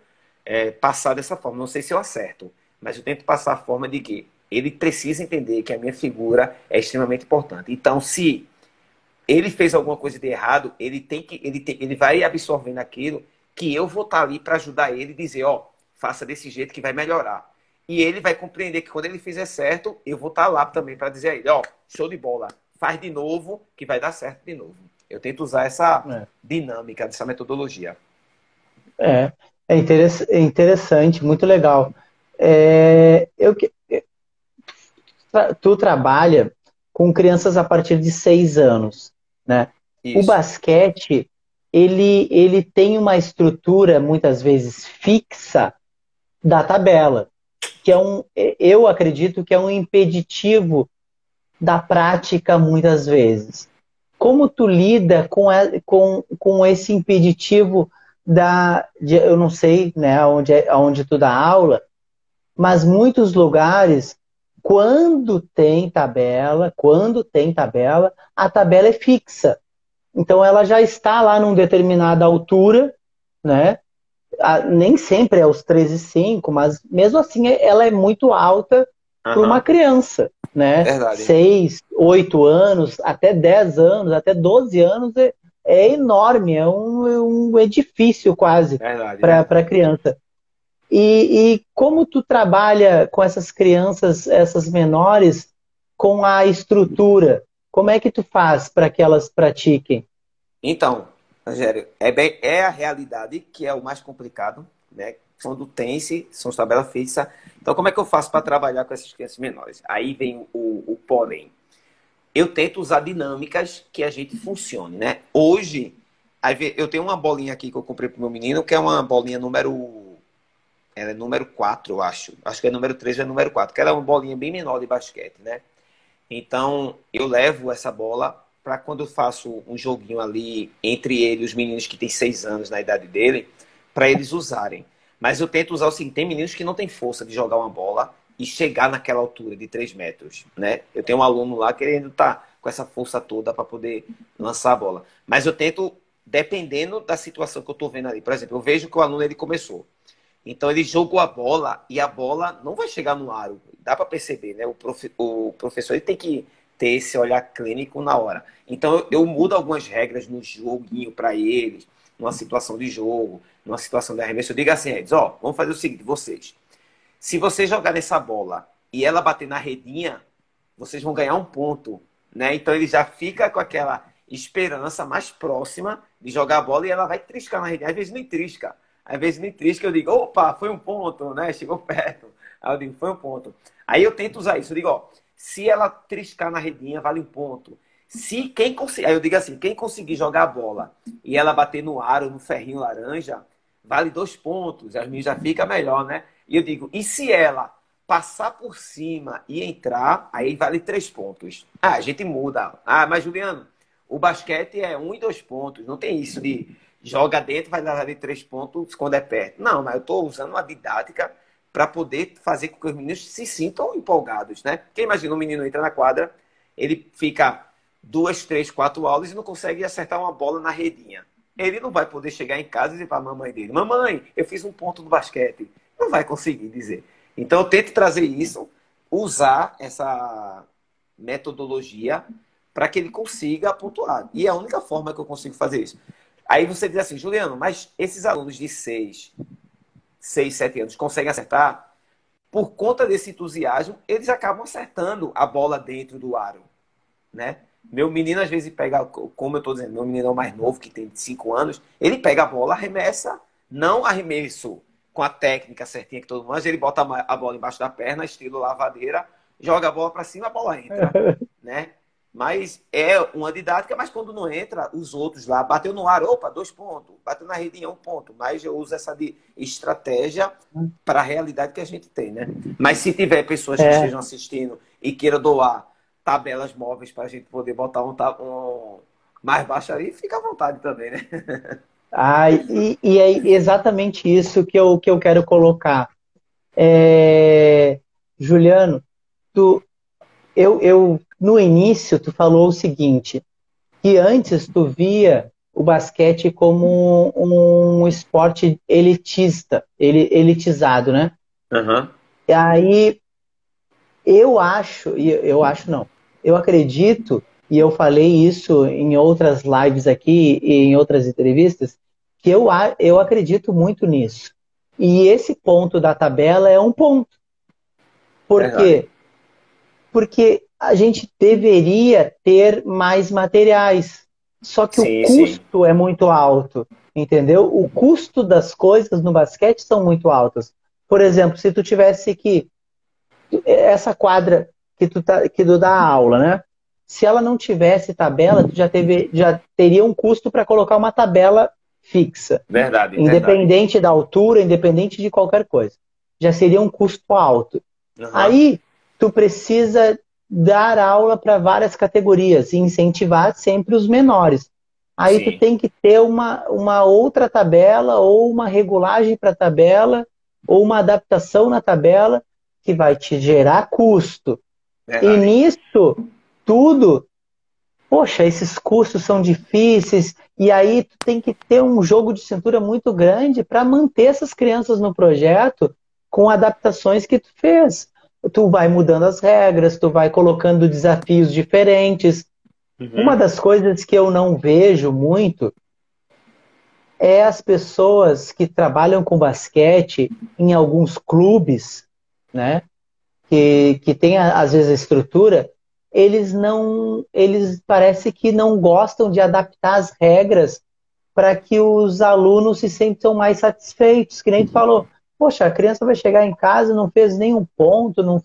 é, passar dessa forma. Não sei se eu acerto, mas eu tento passar a forma de que ele precisa entender que a minha figura é extremamente importante. Então, se ele fez alguma coisa de errado, ele tem que ele, tem, ele vai absorvendo aquilo que eu vou estar ali para ajudar ele e dizer, ó, oh, faça desse jeito que vai melhorar. E ele vai compreender que quando ele fizer certo, eu vou estar lá também para dizer a ele, ó, show de bola, faz de novo, que vai dar certo de novo. Eu tento usar essa é. dinâmica, essa metodologia. É, é, é interessante, muito legal. É, eu, tu trabalha com crianças a partir de seis anos, né? Isso. O basquete, ele, ele tem uma estrutura, muitas vezes, fixa da tabela, que é um, eu acredito que é um impeditivo da prática muitas vezes. Como tu lida com, com, com esse impeditivo da, de, eu não sei, né, onde, onde tu dá aula, mas muitos lugares quando tem tabela, quando tem tabela, a tabela é fixa. Então ela já está lá numa determinada altura, né? nem sempre é aos 13,5, mas mesmo assim ela é muito alta uhum. para uma criança, né? Verdade. 6, 8 anos, até 10 anos, até 12 anos é, é enorme, é um, um edifício quase para a criança. E, e como tu trabalha com essas crianças, essas menores, com a estrutura? Como é que tu faz para que elas pratiquem? Então, Rogério, é, bem, é a realidade que é o mais complicado, né? Quando tem-se, são tabelas fixas. Então, como é que eu faço para trabalhar com essas crianças menores? Aí vem o, o porém. Eu tento usar dinâmicas que a gente funcione, né? Hoje, eu tenho uma bolinha aqui que eu comprei para o meu menino, que é uma bolinha número ela é número 4, eu acho. Acho que é número 3 ou é número 4, que ela é uma bolinha bem menor de basquete, né? Então, eu levo essa bola para quando eu faço um joguinho ali entre ele os meninos que têm 6 anos na idade dele, para eles usarem. Mas eu tento usar o seguinte: tem meninos que não têm força de jogar uma bola e chegar naquela altura de 3 metros, né? Eu tenho um aluno lá que ele ainda tá com essa força toda para poder lançar a bola. Mas eu tento, dependendo da situação que eu estou vendo ali. Por exemplo, eu vejo que o aluno ele começou. Então ele jogou a bola e a bola não vai chegar no aro. Dá para perceber, né? O, profe o professor ele tem que ter esse olhar clínico na hora. Então eu, eu mudo algumas regras no joguinho para eles, numa situação de jogo, numa situação de arremesso. Eu digo assim, eles, ó, vamos fazer o seguinte, vocês. Se você jogar nessa bola e ela bater na redinha, vocês vão ganhar um ponto, né? Então ele já fica com aquela esperança mais próxima de jogar a bola e ela vai triscar na redinha. Às vezes nem trisca às vezes nem triste, que eu digo, opa, foi um ponto, né? Chegou perto. Aí eu digo, foi um ponto. Aí eu tento usar isso. Eu digo, ó, se ela triscar na redinha, vale um ponto. Se quem conseguir, aí eu digo assim, quem conseguir jogar a bola e ela bater no aro, no ferrinho laranja, vale dois pontos. As minhas já fica melhor, né? E eu digo, e se ela passar por cima e entrar, aí vale três pontos. Ah, a gente muda. Ah, mas Juliano, o basquete é um e dois pontos. Não tem isso de joga dentro, vai dar de três pontos quando é perto. Não, mas eu estou usando uma didática para poder fazer com que os meninos se sintam empolgados, né? Porque imagina um menino entra na quadra, ele fica duas, três, quatro aulas e não consegue acertar uma bola na redinha. Ele não vai poder chegar em casa e dizer para a mamãe dele: Mamãe, eu fiz um ponto no basquete. Não vai conseguir dizer. Então eu tento trazer isso, usar essa metodologia para que ele consiga pontuar. E é a única forma que eu consigo fazer isso. Aí você diz assim, Juliano, mas esses alunos de 6, 6, 7 anos conseguem acertar? Por conta desse entusiasmo, eles acabam acertando a bola dentro do aro, né? Meu menino às vezes pega, como eu estou dizendo, meu menino é o mais novo, que tem 5 anos, ele pega a bola, arremessa, não arremesso com a técnica certinha que todo mundo, mas ele bota a bola embaixo da perna, estilo lavadeira, joga a bola para cima, a bola entra, [laughs] né? Mas é uma didática, mas quando não entra, os outros lá, bateu no ar, opa, dois pontos, bateu na redinha, um ponto. Mas eu uso essa de estratégia para a realidade que a gente tem, né? Mas se tiver pessoas que é. estejam assistindo e queiram doar tabelas móveis para a gente poder botar um, um, mais baixo ali, fica à vontade também, né? [laughs] Ah, e, e é exatamente isso que eu, que eu quero colocar. É... Juliano, tu, eu, eu no início tu falou o seguinte, que antes tu via o basquete como um esporte elitista, elitizado, né? Uhum. E aí eu acho, eu acho não, eu acredito, e eu falei isso em outras lives aqui e em outras entrevistas, que eu, eu acredito muito nisso. E esse ponto da tabela é um ponto. Por quê? Porque a gente deveria ter mais materiais. Só que sim, o custo sim. é muito alto, entendeu? O custo das coisas no basquete são muito altas. Por exemplo, se tu tivesse que essa quadra que tu, tá, que tu dá aula, né? Se ela não tivesse tabela, tu já, teve, já teria um custo para colocar uma tabela fixa. Verdade. Independente verdade. da altura, independente de qualquer coisa. Já seria um custo alto. Uhum. Aí, tu precisa dar aula para várias categorias e incentivar sempre os menores. Aí Sim. tu tem que ter uma, uma outra tabela ou uma regulagem para a tabela ou uma adaptação na tabela que vai te gerar custo. É, e nisso, tudo, poxa, esses custos são difíceis, e aí tu tem que ter um jogo de cintura muito grande para manter essas crianças no projeto com adaptações que tu fez. Tu vai mudando as regras, tu vai colocando desafios diferentes. Uhum. Uma das coisas que eu não vejo muito é as pessoas que trabalham com basquete em alguns clubes né? Que, que tem às vezes a estrutura, eles não, eles parece que não gostam de adaptar as regras para que os alunos se sintam mais satisfeitos, que nem tu falou. Poxa, a criança vai chegar em casa, não fez nenhum ponto, não,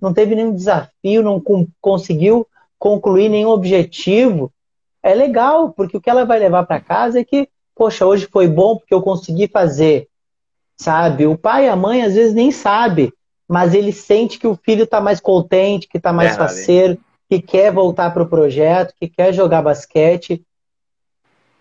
não teve nenhum desafio, não conseguiu concluir nenhum objetivo. É legal, porque o que ela vai levar para casa é que, poxa, hoje foi bom porque eu consegui fazer, sabe? O pai e a mãe às vezes nem sabe mas ele sente que o filho está mais contente, que está mais é, faceiro, que quer voltar para o projeto, que quer jogar basquete.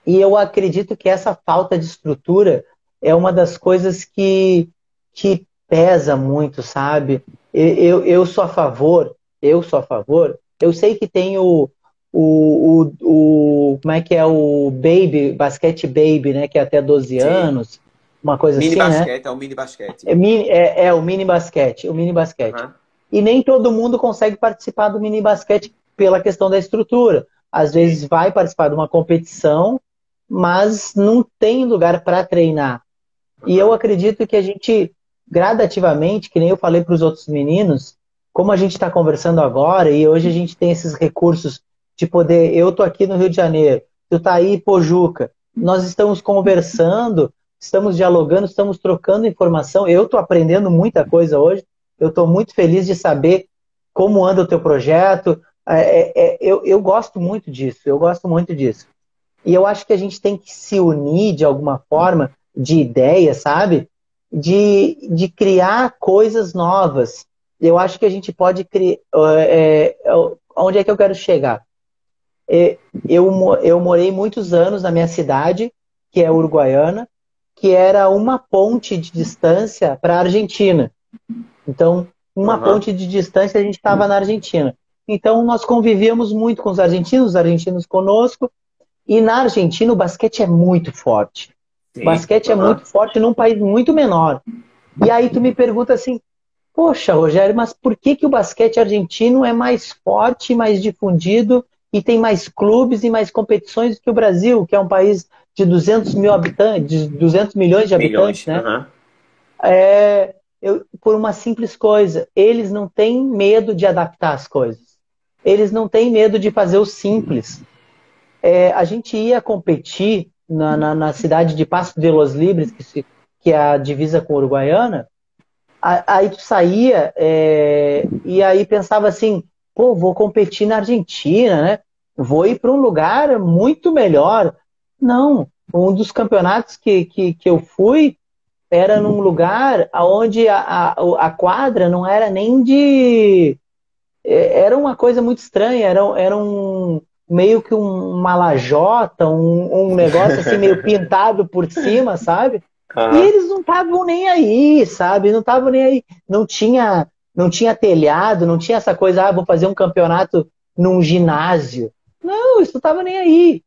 E eu acredito que essa falta de estrutura é uma das coisas que, que pesa muito, sabe? Eu, eu sou a favor, eu sou a favor. Eu sei que tem o, o, o, o como é que é o baby, basquete baby, né? Que é até 12 Sim. anos uma coisa mini assim, né? basquete, né? É o mini basquete. É, mini, é, é, o mini basquete, o mini basquete. Uhum. E nem todo mundo consegue participar do mini basquete pela questão da estrutura. Às vezes vai participar de uma competição, mas não tem lugar para treinar. E eu acredito que a gente, gradativamente, que nem eu falei para os outros meninos, como a gente está conversando agora, e hoje a gente tem esses recursos de poder. Eu tô aqui no Rio de Janeiro, tu tá aí, Pojuca. Nós estamos conversando estamos dialogando, estamos trocando informação. Eu estou aprendendo muita coisa hoje. Eu estou muito feliz de saber como anda o teu projeto. É, é, é, eu, eu gosto muito disso, eu gosto muito disso. E eu acho que a gente tem que se unir de alguma forma, de ideia, sabe? De, de criar coisas novas. Eu acho que a gente pode criar. É, é, onde é que eu quero chegar? É, eu, eu morei muitos anos na minha cidade, que é Uruguaiana, que era uma ponte de distância para a Argentina. Então, uma uhum. ponte de distância a gente estava na Argentina. Então, nós convivíamos muito com os argentinos, os argentinos conosco. E na Argentina o basquete é muito forte. Sim. Basquete é muito forte num país muito menor. E aí tu me pergunta assim, poxa, Rogério, mas por que, que o basquete argentino é mais forte, mais difundido e tem mais clubes e mais competições do que o Brasil, que é um país de 200 mil habitantes, de 200 milhões de habitantes, milhões, né? É, eu, por uma simples coisa, eles não têm medo de adaptar as coisas. Eles não têm medo de fazer o simples. É, a gente ia competir na, na, na, cidade de Passo de los Libres, que, se, que é a divisa com a Uruguaiana. Aí tu saía é, e aí pensava assim, pô, vou competir na Argentina, né? Vou ir para um lugar muito melhor não. Um dos campeonatos que, que, que eu fui era num lugar onde a, a, a quadra não era nem de. É, era uma coisa muito estranha, era, era um meio que um, uma lajota, um, um negócio assim meio [laughs] pintado por cima, sabe? Uhum. E eles não estavam nem aí, sabe? Não estavam nem aí. Não tinha, não tinha telhado, não tinha essa coisa, ah, vou fazer um campeonato num ginásio. Não, isso não estava nem aí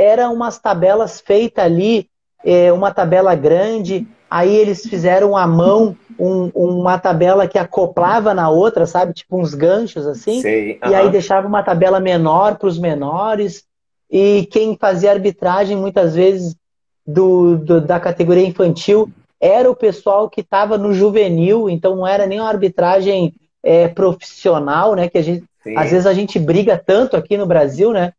eram umas tabelas feitas ali, é, uma tabela grande, aí eles fizeram à mão um, uma tabela que acoplava na outra, sabe? Tipo uns ganchos assim. Sei, uh -huh. E aí deixava uma tabela menor para os menores. E quem fazia arbitragem muitas vezes do, do, da categoria infantil era o pessoal que estava no juvenil, então não era nem uma arbitragem é, profissional, né? Que a gente, às vezes a gente briga tanto aqui no Brasil, né?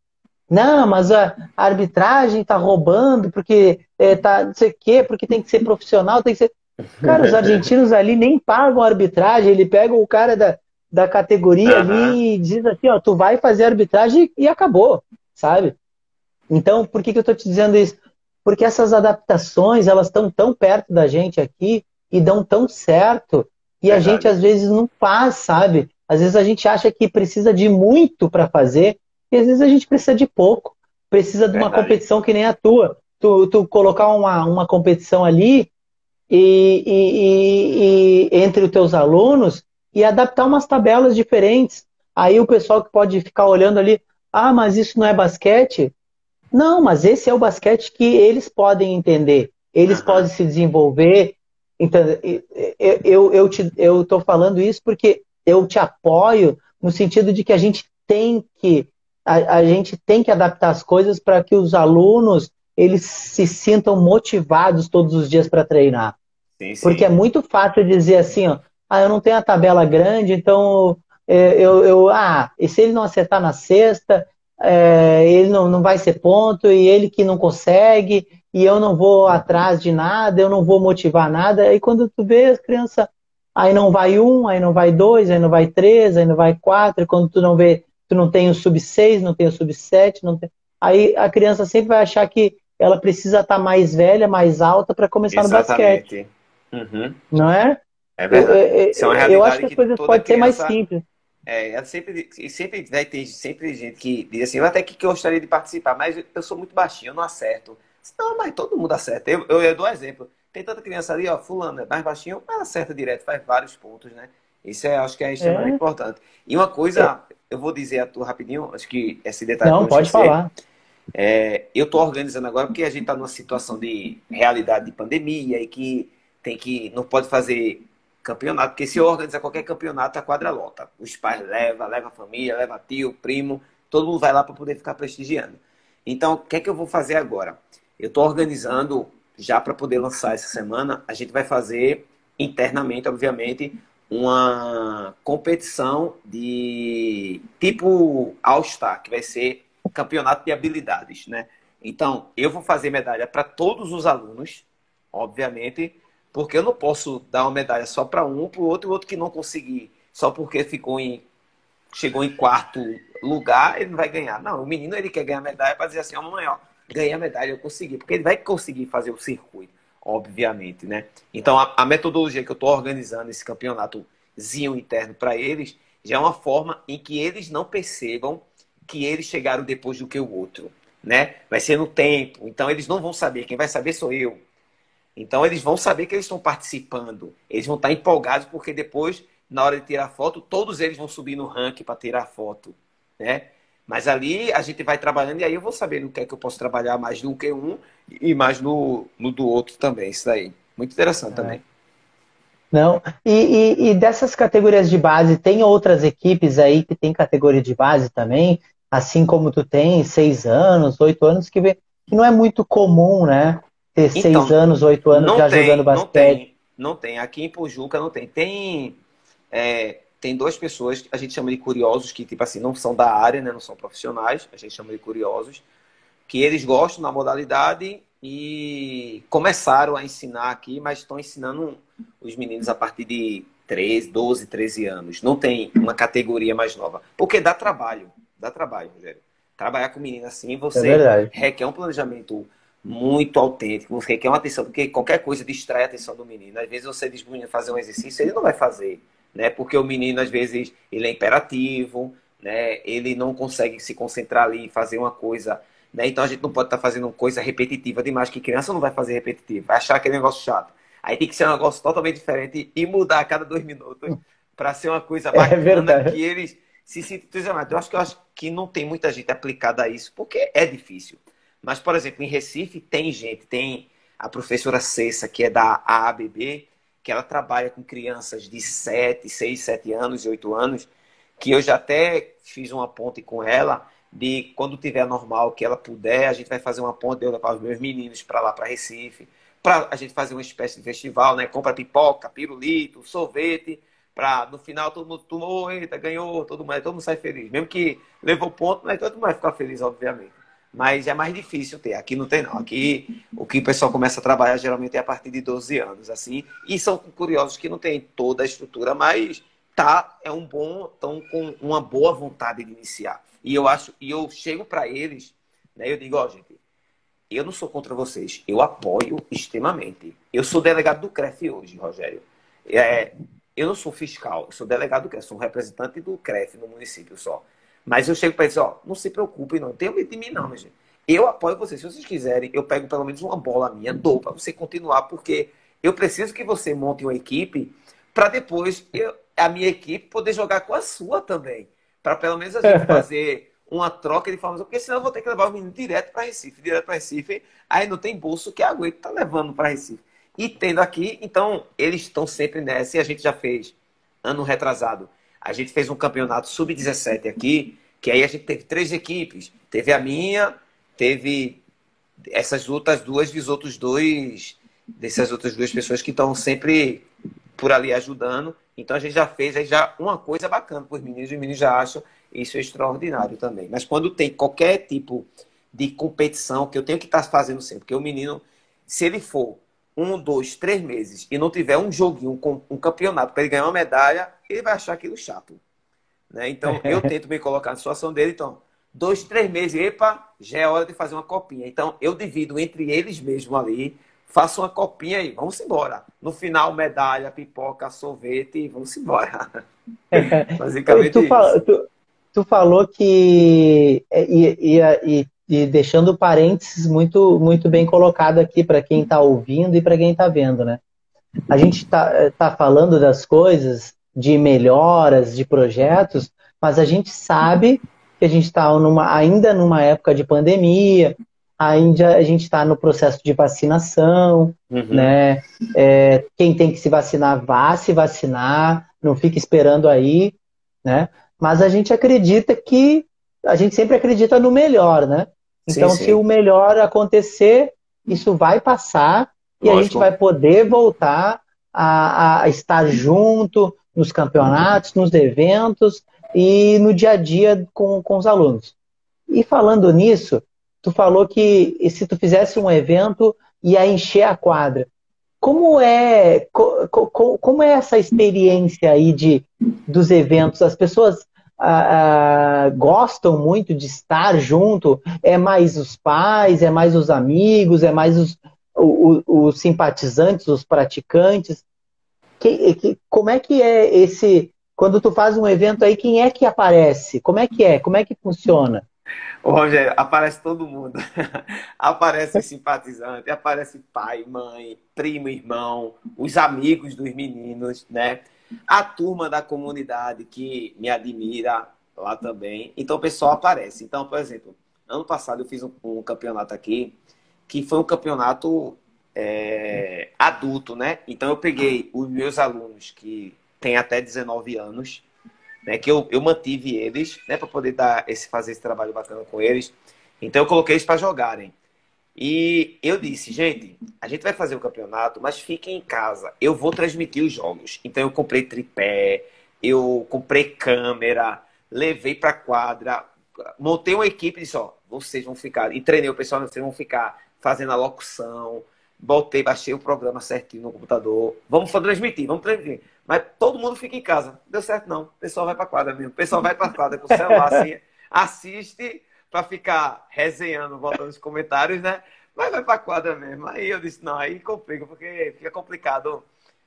Não, mas a arbitragem tá roubando porque é, tá não sei o quê, porque tem que ser profissional, tem que ser. Cara, os argentinos ali nem pagam arbitragem, ele pega o cara da, da categoria uhum. ali e diz assim, ó, tu vai fazer arbitragem e acabou, sabe? Então, por que, que eu tô te dizendo isso? Porque essas adaptações, elas estão tão perto da gente aqui e dão tão certo e Verdade. a gente às vezes não faz, sabe? Às vezes a gente acha que precisa de muito para fazer e às vezes a gente precisa de pouco. Precisa de uma Verdade. competição que nem a tua. Tu, tu colocar uma, uma competição ali e, e, e, entre os teus alunos e adaptar umas tabelas diferentes. Aí o pessoal que pode ficar olhando ali, ah, mas isso não é basquete? Não, mas esse é o basquete que eles podem entender. Eles uhum. podem se desenvolver, então, eu, eu, te, eu tô falando isso porque eu te apoio no sentido de que a gente tem que a, a gente tem que adaptar as coisas para que os alunos eles se sintam motivados todos os dias para treinar. Sim, sim. Porque é muito fácil dizer assim, ó, ah, eu não tenho a tabela grande, então é, eu, eu ah, e se ele não acertar na sexta, é, ele não, não vai ser ponto, e ele que não consegue, e eu não vou atrás de nada, eu não vou motivar nada. Aí quando tu vê as crianças, aí não vai um, aí não vai dois, aí não vai três, aí não vai quatro, e quando tu não vê, tu não tem o sub seis, não tem o sub sete, não tem... aí a criança sempre vai achar que ela precisa estar tá mais velha, mais alta para começar Exatamente. no basquete. Uhum. Não é? É verdade. Eu, eu, Isso é uma realidade eu acho que as coisas podem ser mais simples. É, é sempre, sempre vai ter sempre gente que diz assim, eu até que gostaria de participar, mas eu sou muito baixinho, eu não acerto. Não, mas todo mundo acerta. Eu, eu, eu dou um exemplo. Tem tanta criança ali, ó, fulano é mais baixinho, mas acerta direto, faz vários pontos, né? Isso é, acho que é extremamente é. importante. E uma coisa, é. eu vou dizer a tu rapidinho, acho que esse detalhe... Não, pode esquecer, falar. É, eu estou organizando agora porque a gente está numa situação de realidade de pandemia e que tem que não pode fazer campeonato, porque se organizar qualquer campeonato, a quadra lota. Os pais levam, leva a família, leva tio, primo, todo mundo vai lá para poder ficar prestigiando. Então, o que é que eu vou fazer agora? Eu estou organizando já para poder lançar essa semana. A gente vai fazer internamente, obviamente, uma competição de tipo All-Star, que vai ser campeonato de habilidades, né? Então, eu vou fazer medalha para todos os alunos, obviamente, porque eu não posso dar uma medalha só para um, para o outro, e o outro que não conseguir, só porque ficou em chegou em quarto lugar, ele não vai ganhar. Não, o menino ele quer ganhar medalha para dizer assim, ó, oh, mamãe, ó, ganhei a medalha, eu consegui. Porque ele vai conseguir fazer o circuito, obviamente, né? Então, a, a metodologia que eu estou organizando esse campeonatozinho interno para eles já é uma forma em que eles não percebam que eles chegaram depois do que o outro, né? Vai ser no tempo. Então, eles não vão saber. Quem vai saber sou eu. Então, eles vão saber que eles estão participando. Eles vão estar empolgados porque depois, na hora de tirar foto, todos eles vão subir no ranking para tirar foto, né? Mas ali a gente vai trabalhando e aí eu vou saber no que é que eu posso trabalhar mais que um e mais no, no do outro também. Isso daí. Muito interessante é. também. Não, e, e, e, dessas categorias de base, tem outras equipes aí que tem categoria de base também, assim como tu tem, seis anos, oito anos, que, que não é muito comum, né? Ter então, seis anos, oito anos já tem, jogando basquete. Não tem, não tem. Aqui em Pujuca não tem. Tem é, tem duas pessoas que a gente chama de curiosos, que, tipo assim, não são da área, né? Não são profissionais, a gente chama de curiosos, que eles gostam da modalidade e começaram a ensinar aqui, mas estão ensinando os meninos a partir de 13, 12, 13 anos. Não tem uma categoria mais nova. Porque dá trabalho. Dá trabalho, Rogério. Trabalhar com menino assim, você é requer um planejamento muito autêntico, você requer uma atenção, porque qualquer coisa distrai a atenção do menino. Às vezes você diz para fazer um exercício, ele não vai fazer né? Porque o menino às vezes ele é imperativo, né? Ele não consegue se concentrar ali e fazer uma coisa, né? Então a gente não pode estar tá fazendo uma coisa repetitiva demais que criança não vai fazer repetitivo, vai achar aquele negócio chato. Aí tem que ser um negócio totalmente diferente e mudar a cada dois minutos para ser uma coisa [laughs] é bacana é que eles se sintam entusiasmados. Eu acho que eu acho que não tem muita gente aplicada a isso, porque é difícil. Mas, por exemplo, em Recife tem gente, tem a professora Cessa, que é da AABB, que ela trabalha com crianças de 7, 6, 7 anos e 8 anos, que eu já até fiz uma ponte com ela de quando tiver normal que ela puder, a gente vai fazer uma ponte, eu levar os meus meninos para lá, para Recife, para a gente fazer uma espécie de festival, né? Compra pipoca, pirulito, sorvete, para no final todo mundo tomou, eita, ganhou, todo mundo, todo mundo sai feliz. Mesmo que levou ponto, mas todo mundo vai ficar feliz, obviamente. Mas é mais difícil ter. Aqui não tem, não. Aqui o que o pessoal começa a trabalhar geralmente é a partir de 12 anos, assim. E são curiosos que não tem toda a estrutura, mas tá, é um bom, estão com uma boa vontade de iniciar. E eu acho, e eu chego para eles, né? Eu digo, ó, oh, gente, eu não sou contra vocês, eu apoio extremamente. Eu sou delegado do CREF hoje, Rogério. É, eu não sou fiscal, eu sou delegado do CREF, sou um representante do CREF no município só. Mas eu chego para eles, ó, não se preocupem, não tenham medo de mim, não, minha gente. Eu apoio vocês. Se vocês quiserem, eu pego pelo menos uma bola minha, dou para você continuar, porque eu preciso que você monte uma equipe para depois eu, a minha equipe poder jogar com a sua também. Para pelo menos a [laughs] gente fazer uma troca de informação, porque senão eu vou ter que levar o menino direto para Recife, direto para Recife, aí não tem bolso que aguente tá levando para Recife. E tendo aqui, então, eles estão sempre nessa, e a gente já fez, ano retrasado, a gente fez um campeonato sub-17 aqui, que aí a gente teve três equipes. Teve a minha, teve essas outras duas e os outros dois, dessas outras duas pessoas que estão sempre por ali ajudando. Então a gente já fez aí já uma coisa bacana para os meninos, os meninos já acham isso extraordinário também. Mas quando tem qualquer tipo de competição que eu tenho que estar fazendo sempre, porque o menino, se ele for um, dois, três meses e não tiver um joguinho, um, campeonato para ele ganhar uma medalha, ele vai achar aquilo chato. Né? Então, eu [laughs] tento me colocar na situação dele. Então, dois, três meses, epa, já é hora de fazer uma copinha. Então, eu divido entre eles mesmo ali, faço uma copinha aí, vamos embora. No final, medalha, pipoca, sorvete e vamos embora. [laughs] Basicamente tu, tu, tu, falou que ia, ia, e deixando parênteses muito, muito bem colocado aqui para quem está ouvindo e para quem está vendo, né? A gente está tá falando das coisas, de melhoras, de projetos, mas a gente sabe que a gente está ainda numa época de pandemia, ainda a gente está no processo de vacinação, uhum. né? É, quem tem que se vacinar, vá se vacinar, não fique esperando aí, né? Mas a gente acredita que a gente sempre acredita no melhor, né? Então, sim, sim. se o melhor acontecer, isso vai passar e Lógico. a gente vai poder voltar a, a, estar junto nos campeonatos, nos eventos e no dia a dia com, com os alunos. E falando nisso, tu falou que se tu fizesse um evento ia encher a quadra. Como é, co, co, como é essa experiência aí de, dos eventos? As pessoas gostam muito de estar junto? É mais os pais, é mais os amigos, é mais os, os, os simpatizantes, os praticantes? Que, que, como é que é esse. Quando tu faz um evento aí, quem é que aparece? Como é que é? Como é que funciona? Ô, Rogério, aparece todo mundo. [laughs] aparece simpatizante, aparece pai, mãe, primo, irmão, os amigos dos meninos, né? A turma da comunidade que me admira lá também. Então o pessoal aparece. Então, por exemplo, ano passado eu fiz um, um campeonato aqui que foi um campeonato é, adulto, né? Então eu peguei os meus alunos que têm até 19 anos, né? Que eu, eu mantive eles, né? Para poder dar esse, fazer esse trabalho bacana com eles. Então eu coloquei eles para jogarem. E eu disse, gente, a gente vai fazer o campeonato, mas fiquem em casa. Eu vou transmitir os jogos. Então eu comprei tripé, eu comprei câmera, levei para quadra, montei uma equipe e disse, ó, vocês vão ficar, e treinei o pessoal, vocês vão ficar fazendo a locução, botei, baixei o programa certinho no computador. Vamos transmitir, vamos transmitir. Mas todo mundo fica em casa. Deu certo não. O pessoal vai para quadra mesmo. O pessoal vai para quadra com o celular assim, assiste para ficar resenhando, voltando nos comentários, né? Mas vai para quadra mesmo. Aí eu disse, não, aí complica, porque fica complicado.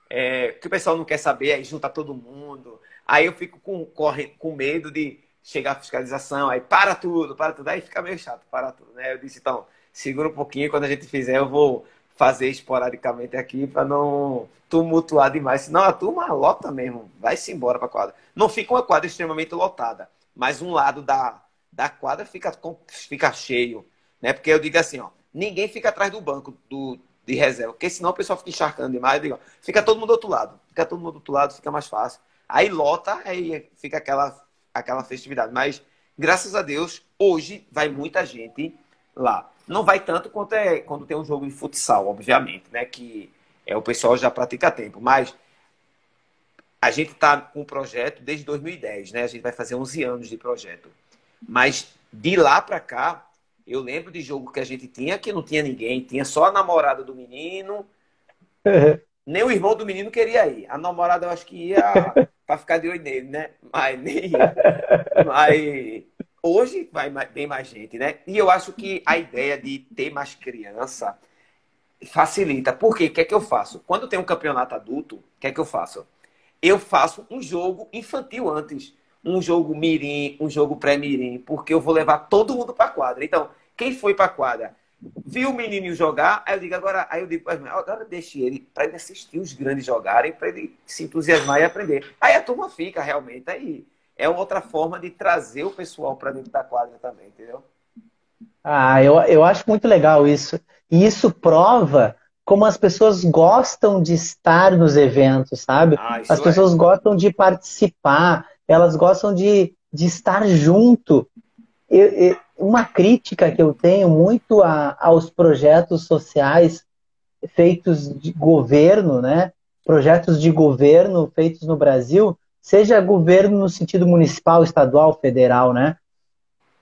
É, porque o pessoal não quer saber, aí junta todo mundo. Aí eu fico com, corre, com medo de chegar a fiscalização, aí para tudo, para tudo. Aí fica meio chato, para tudo, né? Eu disse, então, segura um pouquinho, quando a gente fizer, eu vou fazer esporadicamente aqui para não tumultuar demais. Senão a turma lota mesmo, vai-se embora para quadra. Não fica uma quadra extremamente lotada, mas um lado da da quadra fica, fica cheio. Né? Porque eu digo assim, ó, ninguém fica atrás do banco do, de reserva, porque senão o pessoal fica encharcando demais. Digo, fica todo mundo do outro lado. Fica todo mundo do outro lado, fica mais fácil. Aí lota, aí fica aquela, aquela festividade. Mas, graças a Deus, hoje vai muita gente lá. Não vai tanto quanto é quando tem um jogo de futsal, obviamente, né? Que é, o pessoal já pratica tempo. Mas a gente está com o projeto desde 2010, né? A gente vai fazer 11 anos de projeto. Mas de lá para cá, eu lembro de jogo que a gente tinha que não tinha ninguém, tinha só a namorada do menino. [laughs] Nem o irmão do menino queria ir. A namorada eu acho que ia [laughs] para ficar de olho nele, né? Mas nem Mas hoje vai bem mais gente, né? E eu acho que a ideia de ter mais criança facilita. Por quê? O que é que eu faço? Quando tem um campeonato adulto, o que é que eu faço? Eu faço um jogo infantil antes. Um jogo mirim, um jogo pré-mirim, porque eu vou levar todo mundo para quadra. Então, quem foi para quadra viu o menino jogar, aí eu digo, agora, aí eu digo, agora deixe ele para ele assistir os grandes jogarem, para ele se entusiasmar e aprender. Aí a turma fica realmente aí. É outra forma de trazer o pessoal para dentro da quadra também, entendeu? Ah, eu, eu acho muito legal isso. E isso prova como as pessoas gostam de estar nos eventos, sabe? Ah, as pessoas é. gostam de participar, elas gostam de, de estar junto. Eu, eu, uma crítica que eu tenho muito a, aos projetos sociais feitos de governo, né? Projetos de governo feitos no Brasil, seja governo no sentido municipal, estadual, federal, né?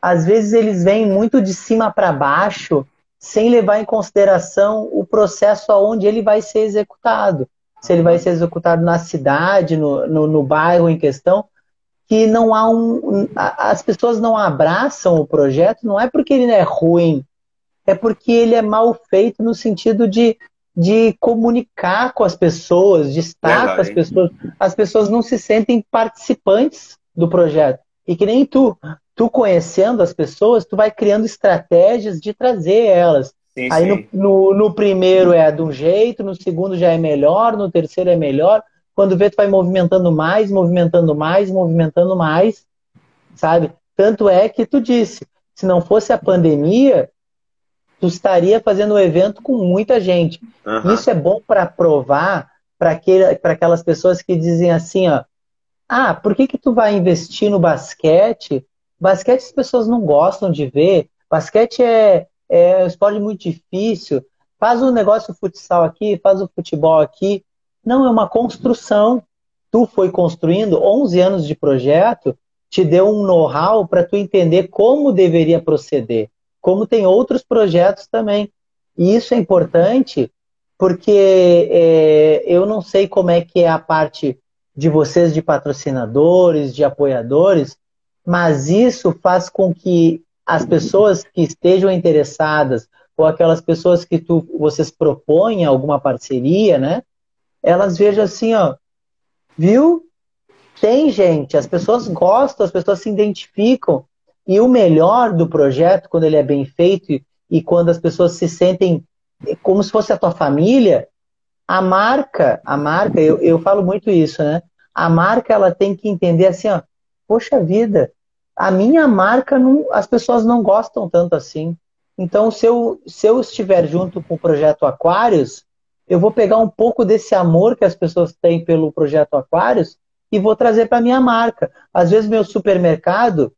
Às vezes eles vêm muito de cima para baixo, sem levar em consideração o processo aonde ele vai ser executado. Se ele vai ser executado na cidade, no, no, no bairro em questão, que não há um. As pessoas não abraçam o projeto, não é porque ele é ruim, é porque ele é mal feito no sentido de, de comunicar com as pessoas, de estar Verdade. com as pessoas. As pessoas não se sentem participantes do projeto. E que nem tu, tu conhecendo as pessoas, tu vai criando estratégias de trazer elas. Sim, Aí sim. No, no, no primeiro é de um jeito, no segundo já é melhor, no terceiro é melhor. Quando vê, tu vai movimentando mais, movimentando mais, movimentando mais, sabe? Tanto é que tu disse, se não fosse a pandemia, tu estaria fazendo o um evento com muita gente. Uhum. Isso é bom para provar para aquelas pessoas que dizem assim, ó, ah, por que que tu vai investir no basquete? Basquete as pessoas não gostam de ver. Basquete é, é um esporte muito difícil. Faz o um negócio futsal aqui, faz o futebol aqui. Não, é uma construção. Tu foi construindo 11 anos de projeto, te deu um know-how para tu entender como deveria proceder, como tem outros projetos também. E isso é importante porque é, eu não sei como é que é a parte de vocês de patrocinadores, de apoiadores, mas isso faz com que as pessoas que estejam interessadas ou aquelas pessoas que tu, vocês propõem alguma parceria, né? Elas vejam assim, ó, viu? Tem gente, as pessoas gostam, as pessoas se identificam. E o melhor do projeto, quando ele é bem feito e, quando as pessoas se sentem como se fosse a tua família, a marca, a marca, eu, eu falo muito isso, né? A marca ela tem que entender assim, ó, poxa vida, a minha marca não, as pessoas não gostam tanto assim. Então, se eu, se eu estiver junto com o projeto Aquários, eu vou pegar um pouco desse amor que as pessoas têm pelo projeto Aquários e vou trazer para minha marca. Às vezes meu supermercado,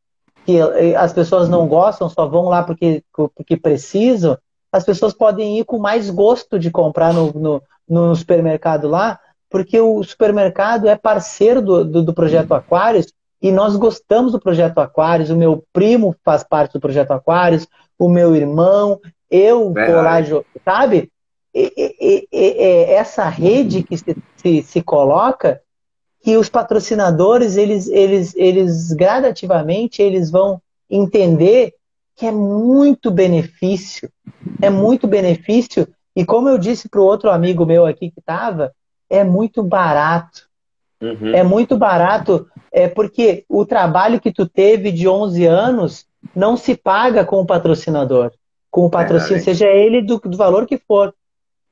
que eh, as pessoas não gostam, só vão lá porque, porque precisam, as pessoas podem ir com mais gosto de comprar no, no, no supermercado lá, porque o supermercado é parceiro do, do, do projeto Aquários e nós gostamos do projeto Aquários. O meu primo faz parte do projeto Aquários, o meu irmão, eu vou lá, sabe? E, e, essa rede que se, se, se, coloca, que os patrocinadores, eles, eles, eles gradativamente, eles vão entender que é muito benefício, é muito benefício, e como eu disse para o outro amigo meu aqui que estava, é muito barato. Uhum. É muito barato, é porque o trabalho que tu teve de 11 anos não se paga com o patrocinador, com o patrocínio, é, seja ele do, do valor que for.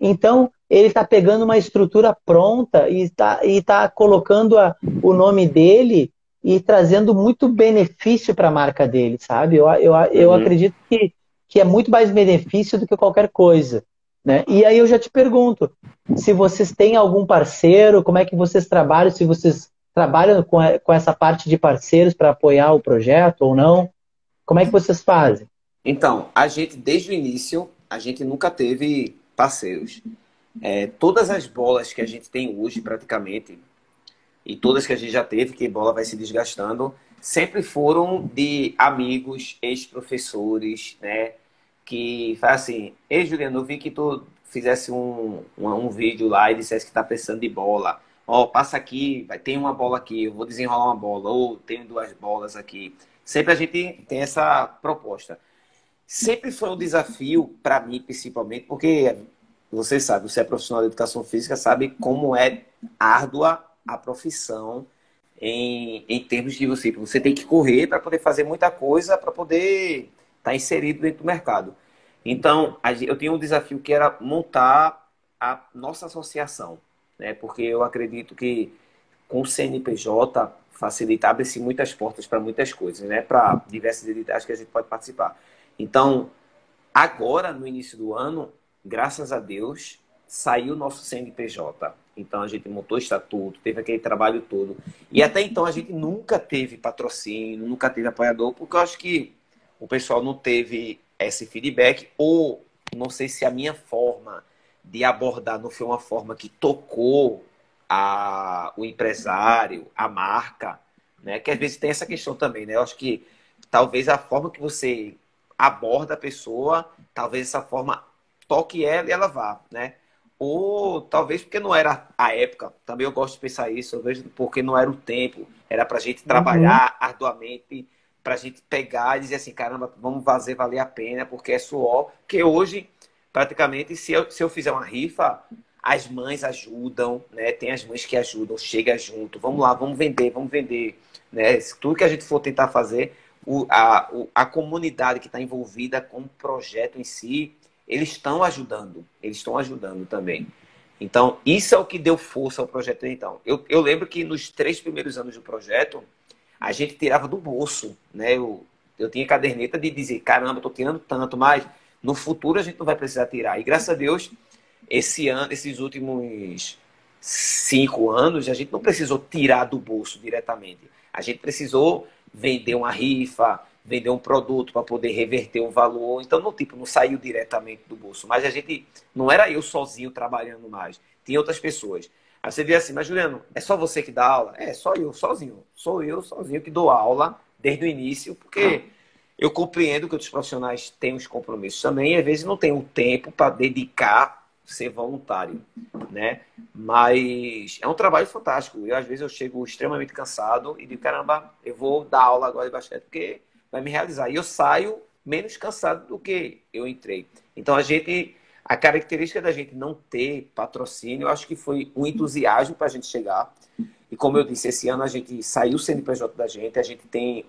Então, ele está pegando uma estrutura pronta e está e tá colocando a, o nome dele e trazendo muito benefício para a marca dele, sabe? Eu, eu, eu uhum. acredito que, que é muito mais benefício do que qualquer coisa. Né? E aí eu já te pergunto, se vocês têm algum parceiro, como é que vocês trabalham, se vocês trabalham com, com essa parte de parceiros para apoiar o projeto ou não, como é que vocês fazem? Então, a gente, desde o início, a gente nunca teve parceiros. É, todas as bolas que a gente tem hoje, praticamente, e todas que a gente já teve, que bola vai se desgastando, sempre foram de amigos, ex-professores, né? Que faz assim, ei Juliano, eu vi que tu fizesse um, um, um vídeo lá e dissesse que tá precisando de bola. Ó, oh, passa aqui, vai ter uma bola aqui, eu vou desenrolar uma bola, ou tenho duas bolas aqui. Sempre a gente tem essa proposta. Sempre foi um desafio para mim, principalmente, porque você sabe, você é profissional de educação física, sabe como é árdua a profissão em, em termos de você. Você tem que correr para poder fazer muita coisa, para poder estar tá inserido dentro do mercado. Então, eu tinha um desafio que era montar a nossa associação, né? porque eu acredito que com o CNPJ facilita, abre-se muitas portas para muitas coisas, né? para diversas editagens que a gente pode participar. Então, agora, no início do ano, graças a Deus, saiu o nosso CNPJ. Então a gente montou o estatuto, teve aquele trabalho todo. E até então a gente nunca teve patrocínio, nunca teve apoiador, porque eu acho que o pessoal não teve esse feedback, ou não sei se a minha forma de abordar não foi uma forma que tocou a, o empresário, a marca, né? Que às vezes tem essa questão também, né? Eu acho que talvez a forma que você aborda a pessoa, talvez essa forma toque ela e ela vá, né? Ou talvez porque não era a época, também eu gosto de pensar isso, eu vejo porque não era o tempo, era para a gente trabalhar uhum. arduamente, para a gente pegar e dizer assim, caramba, vamos fazer valer a pena, porque é suor, porque hoje, praticamente, se eu, se eu fizer uma rifa, as mães ajudam, né? Tem as mães que ajudam, chega junto, vamos lá, vamos vender, vamos vender, né? Tudo que a gente for tentar fazer, o, a, o, a comunidade que está envolvida com o projeto em si, eles estão ajudando, eles estão ajudando também. Então, isso é o que deu força ao projeto então. Eu, eu lembro que nos três primeiros anos do projeto, a gente tirava do bolso, né? Eu, eu tinha caderneta de dizer, caramba, estou tirando tanto, mas no futuro a gente não vai precisar tirar. E graças a Deus, esse ano, esses últimos cinco anos, a gente não precisou tirar do bolso diretamente. A gente precisou vender uma rifa, vender um produto para poder reverter o valor. Então, não, tipo, não saiu diretamente do bolso. Mas a gente, não era eu sozinho trabalhando mais. Tinha outras pessoas. Aí você vê assim, mas Juliano, é só você que dá aula? É, só eu, sozinho. Sou eu sozinho que dou aula desde o início, porque eu compreendo que outros profissionais têm os compromissos também e às vezes não tem o tempo para dedicar ser voluntário, né? Mas é um trabalho fantástico. Eu às vezes eu chego extremamente cansado e digo, caramba, eu vou dar aula agora de basquete porque vai me realizar. E eu saio menos cansado do que eu entrei. Então a gente, a característica da gente não ter patrocínio, eu acho que foi um entusiasmo para a gente chegar. E como eu disse, esse ano a gente saiu o CNPJ da gente, a gente tem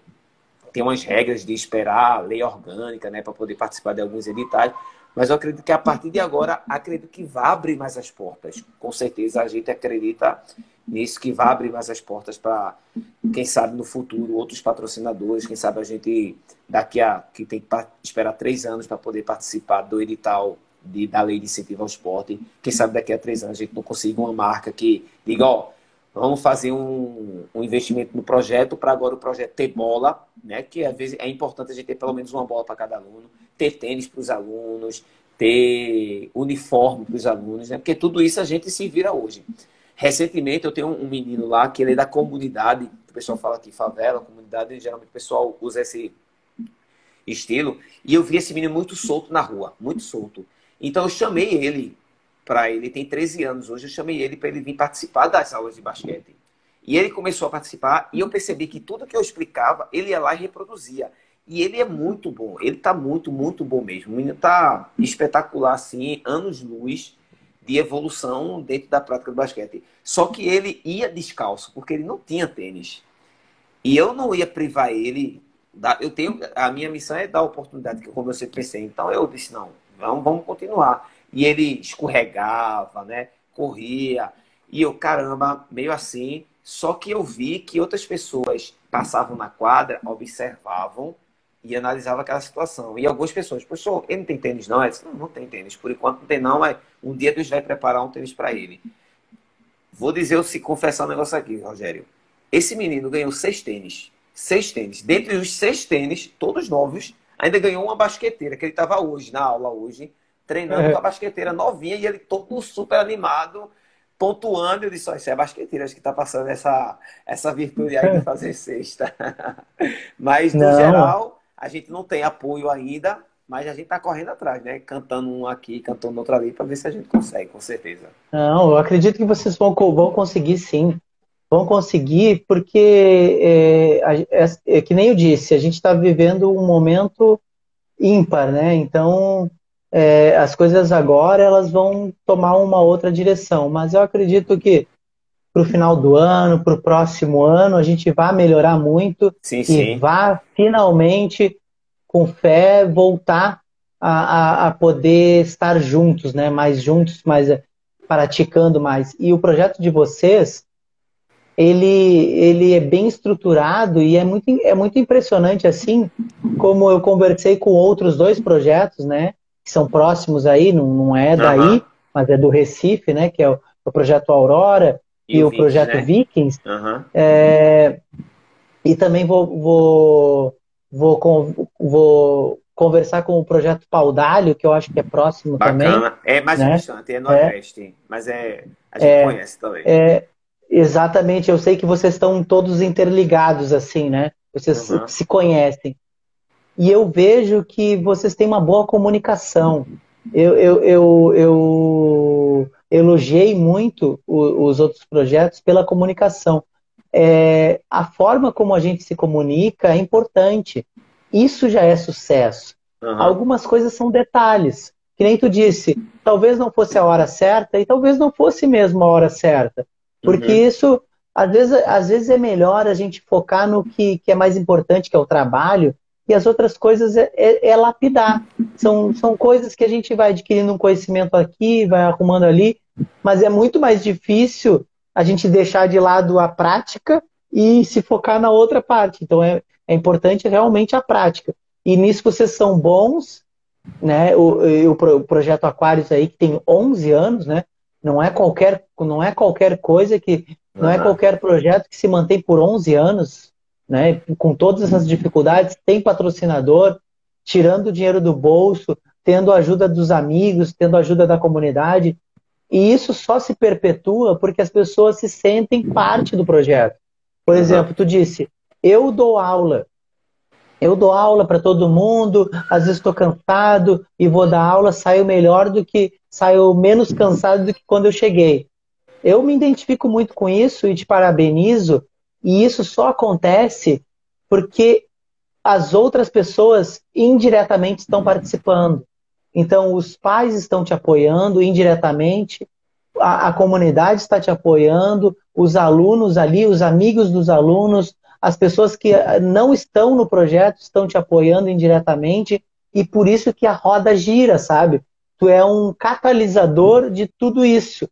tem umas regras de esperar lei orgânica, né, para poder participar de alguns editais. Mas eu acredito que a partir de agora, acredito que vai abrir mais as portas. Com certeza a gente acredita nisso, que vai abrir mais as portas para, quem sabe, no futuro, outros patrocinadores. Quem sabe a gente, daqui a. que tem que esperar três anos para poder participar do edital de, da lei de incentivo ao esporte. Quem sabe daqui a três anos a gente não consiga uma marca que diga: ó, vamos fazer um, um investimento no projeto para agora o projeto ter bola, né? Que às vezes é importante a gente ter pelo menos uma bola para cada aluno ter tênis para os alunos, ter uniforme para os alunos, né? Porque tudo isso a gente se vira hoje. Recentemente eu tenho um menino lá que ele é da comunidade, o pessoal fala aqui favela, comunidade, geralmente o pessoal usa esse estilo, e eu vi esse menino muito solto na rua, muito solto. Então eu chamei ele para ele, tem 13 anos hoje, eu chamei ele para ele vir participar das aulas de basquete. E ele começou a participar e eu percebi que tudo que eu explicava, ele ia lá e reproduzia. E ele é muito bom. Ele tá muito, muito bom mesmo. O menino tá espetacular, assim, anos-luz de evolução dentro da prática do basquete. Só que ele ia descalço, porque ele não tinha tênis. E eu não ia privar ele. Da, eu tenho, a minha missão é dar a oportunidade, que eu sempre pensei. Então eu disse, não, vamos, vamos continuar. E ele escorregava, né? Corria. E eu, caramba, meio assim. Só que eu vi que outras pessoas passavam na quadra, observavam e analisava aquela situação. E algumas pessoas, professor, ele não tem tênis não? Eu disse, não, não tem tênis. Por enquanto não tem não, mas um dia Deus vai preparar um tênis para ele. Vou dizer, se confessar um negócio aqui, Rogério. Esse menino ganhou seis tênis. Seis tênis. Dentre os seis tênis, todos novos, ainda ganhou uma basqueteira, que ele estava hoje, na aula hoje, treinando é. com a basqueteira novinha, e ele todo super animado, pontuando, eu disse, ó, isso é basqueteiro, acho que está passando essa, essa virtude aí de [laughs] fazer cesta. [laughs] mas, no não. geral, a gente não tem apoio ainda, mas a gente está correndo atrás, né? Cantando um aqui, cantando outro ali, para ver se a gente consegue, com certeza. Não, eu acredito que vocês vão, vão conseguir sim. Vão conseguir, porque é, é, é que nem eu disse, a gente está vivendo um momento ímpar, né? Então, é, as coisas agora elas vão tomar uma outra direção. Mas eu acredito que para o final do ano, para o próximo ano, a gente vai melhorar muito sim, e sim. vai finalmente, com fé, voltar a, a, a, poder estar juntos, né? Mais juntos, mais eh, praticando mais. E o projeto de vocês, ele, ele é bem estruturado e é muito, é muito impressionante assim, como eu conversei com outros dois projetos, né? que são próximos aí, não, não é daí, uhum. mas é do Recife, né? Que é o, o projeto Aurora e, e o, projeto né? Vikings. Uhum. É, e também vou, vou, vou, vou conversar com o projeto Paudalho, que eu acho que é próximo Bacana. também. É mais né? distante, é Nordeste, é, mas é, a gente é, conhece também. É, exatamente, eu sei que vocês estão todos interligados, assim, né? Vocês uhum. se conhecem e eu vejo que vocês têm uma boa comunicação. Eu, eu, eu, eu elogiei muito os outros projetos pela comunicação. É, a forma como a gente se comunica é importante. Isso já é sucesso. Uhum. Algumas coisas são detalhes. Que nem tu disse, talvez não fosse a hora certa e talvez não fosse mesmo a hora certa. Porque uhum. isso, às vezes, às vezes é melhor a gente focar no que, que é mais importante, que é o trabalho, e as outras coisas é, é, é, lapidar. São, são coisas que a gente vai adquirindo um conhecimento aqui, vai arrumando ali, mas é muito mais difícil a gente deixar de lado a prática e se focar na outra parte. Então é, é importante realmente a prática. E nisso vocês são bons, né? O, o, o projeto Aquários aí que tem 11 anos, né? Não é qualquer, não é qualquer coisa que, não é qualquer projeto que se mantém por 11 anos né? Com todas essas dificuldades, tem patrocinador, tirando o dinheiro do bolso, tendo a ajuda dos amigos, tendo a ajuda da comunidade. E isso só se perpetua porque as pessoas se sentem parte do projeto. Por exemplo, tu disse, eu dou aula. Eu dou aula para todo mundo, às vezes estou cansado e vou dar aula, saio melhor do que saio menos cansado do que quando eu cheguei. Eu me identifico muito com isso e te parabenizo e isso só acontece porque as outras pessoas indiretamente estão participando. Então, os pais estão te apoiando indiretamente, a, a, comunidade está te apoiando, os alunos ali, os amigos dos alunos, as pessoas que não estão no projeto estão te apoiando indiretamente, e por isso que a roda gira, sabe? Tu é um catalisador de tudo isso.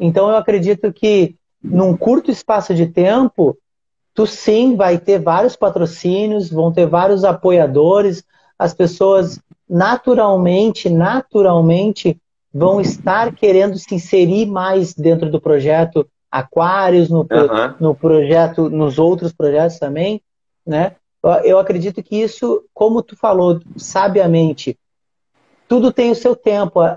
Então, eu acredito que num curto espaço de tempo, tu sim vai ter vários patrocínios, vão ter vários apoiadores, as pessoas naturalmente, naturalmente vão estar querendo se inserir mais dentro do projeto Aquários, no, uhum. no projeto, nos outros projetos também, né? Eu acredito que isso, como tu falou sabiamente, tudo tem o seu tempo. A,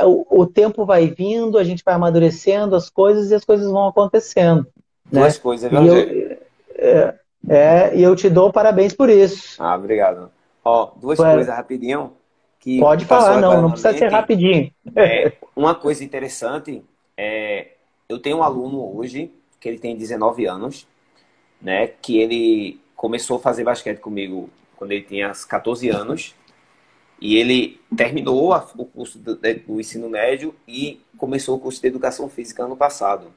a, o, o tempo vai vindo, a gente vai amadurecendo as coisas e as coisas vão acontecendo. Duas né? coisas, viu? Eu, é, é, e eu te dou parabéns por isso. Ah, obrigado. Ó, duas Ué, coisas rapidinho. Que pode falar, não, não precisa ser rapidinho. É, [laughs] uma coisa interessante é, eu tenho um aluno hoje que ele tem 19 anos, né, que ele começou a fazer basquete comigo quando ele tinha 14 anos. E ele terminou a, o curso do, do, ensino médio e começou o curso de educação física ano passado.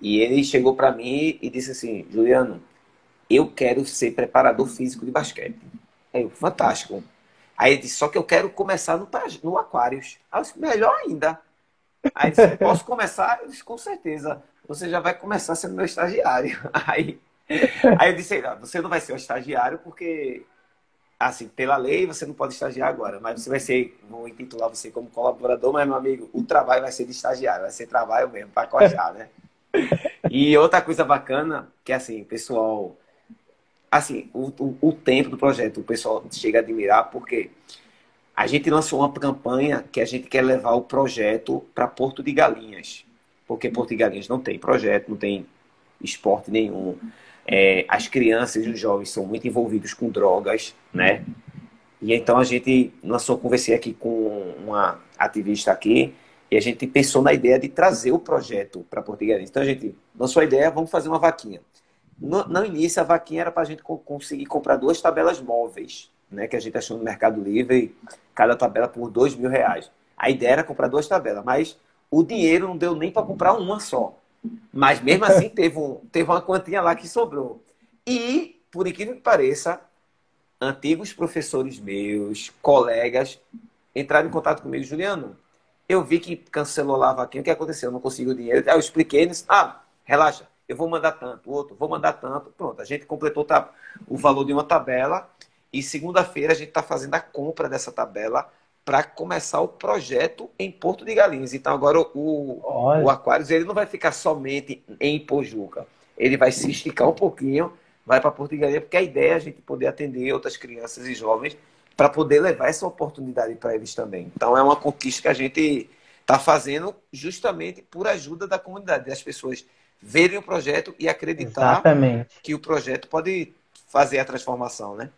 E ele chegou para mim e disse assim: Juliano, eu quero ser preparador físico de basquete. Aí eu, fantástico. Aí ele disse: só que eu quero começar no, no Aquários. Aí eu disse: melhor ainda. Aí disse: posso começar? Eu disse: com certeza. Você já vai começar sendo meu estagiário. [laughs] Aí, aí eu disse: não, você não vai ser o estagiário porque assim, pela lei você não pode estagiar agora, mas você vai ser, vou intitular você como colaborador, mas meu amigo, o trabalho vai ser de estagiário, vai ser trabalho mesmo, para coxar, né? [laughs] E outra coisa bacana, que assim, pessoal, assim, o, o, o, tempo do projeto, o pessoal chega a admirar, porque a gente lançou uma campanha que a gente quer levar o projeto para Porto de Galinhas. porque Porto Galinhas não tem projeto, não tem esporte nenhum. É, as crianças e os jovens são muito envolvidos com drogas, né? E então a gente lançou, conversei aqui com uma ativista aqui, e a gente pensou na ideia de trazer o projeto para Porto Galinhas. Então a gente lançou a ideia, vamos fazer uma vaquinha. No, no início, a vaquinha era para a gente conseguir comprar duas tabelas móveis, né, que a gente achou no Mercado Livre, cada tabela por dois mil reais. A ideia era comprar duas tabelas, mas o dinheiro não deu nem para comprar uma só. Mas mesmo assim [laughs] teve, um, teve uma quantia lá que sobrou. E, por incrível que pareça, antigos professores meus, colegas, entraram em contato comigo, Juliano. Eu vi que cancelou lá a vaquinha, o que aconteceu? Eu não consegui o dinheiro. Aí eu expliquei, eles, ah, relaxa, eu vou mandar tanto, o outro, vou mandar tanto. Pronto, a gente completou o valor de uma tabela e segunda-feira a gente está fazendo a compra dessa tabela para começar o projeto em Porto de Galinhas. Então agora o, o Aquários ele não vai ficar somente em Pojuca. Ele vai se esticar um pouquinho, vai para Porto de Galinhas, porque a ideia é a gente poder atender outras crianças e jovens para poder levar essa oportunidade para eles também. Então é uma conquista que a gente está fazendo justamente por ajuda da comunidade, das pessoas verem o projeto e acreditar Exatamente. que o projeto pode fazer a transformação, né?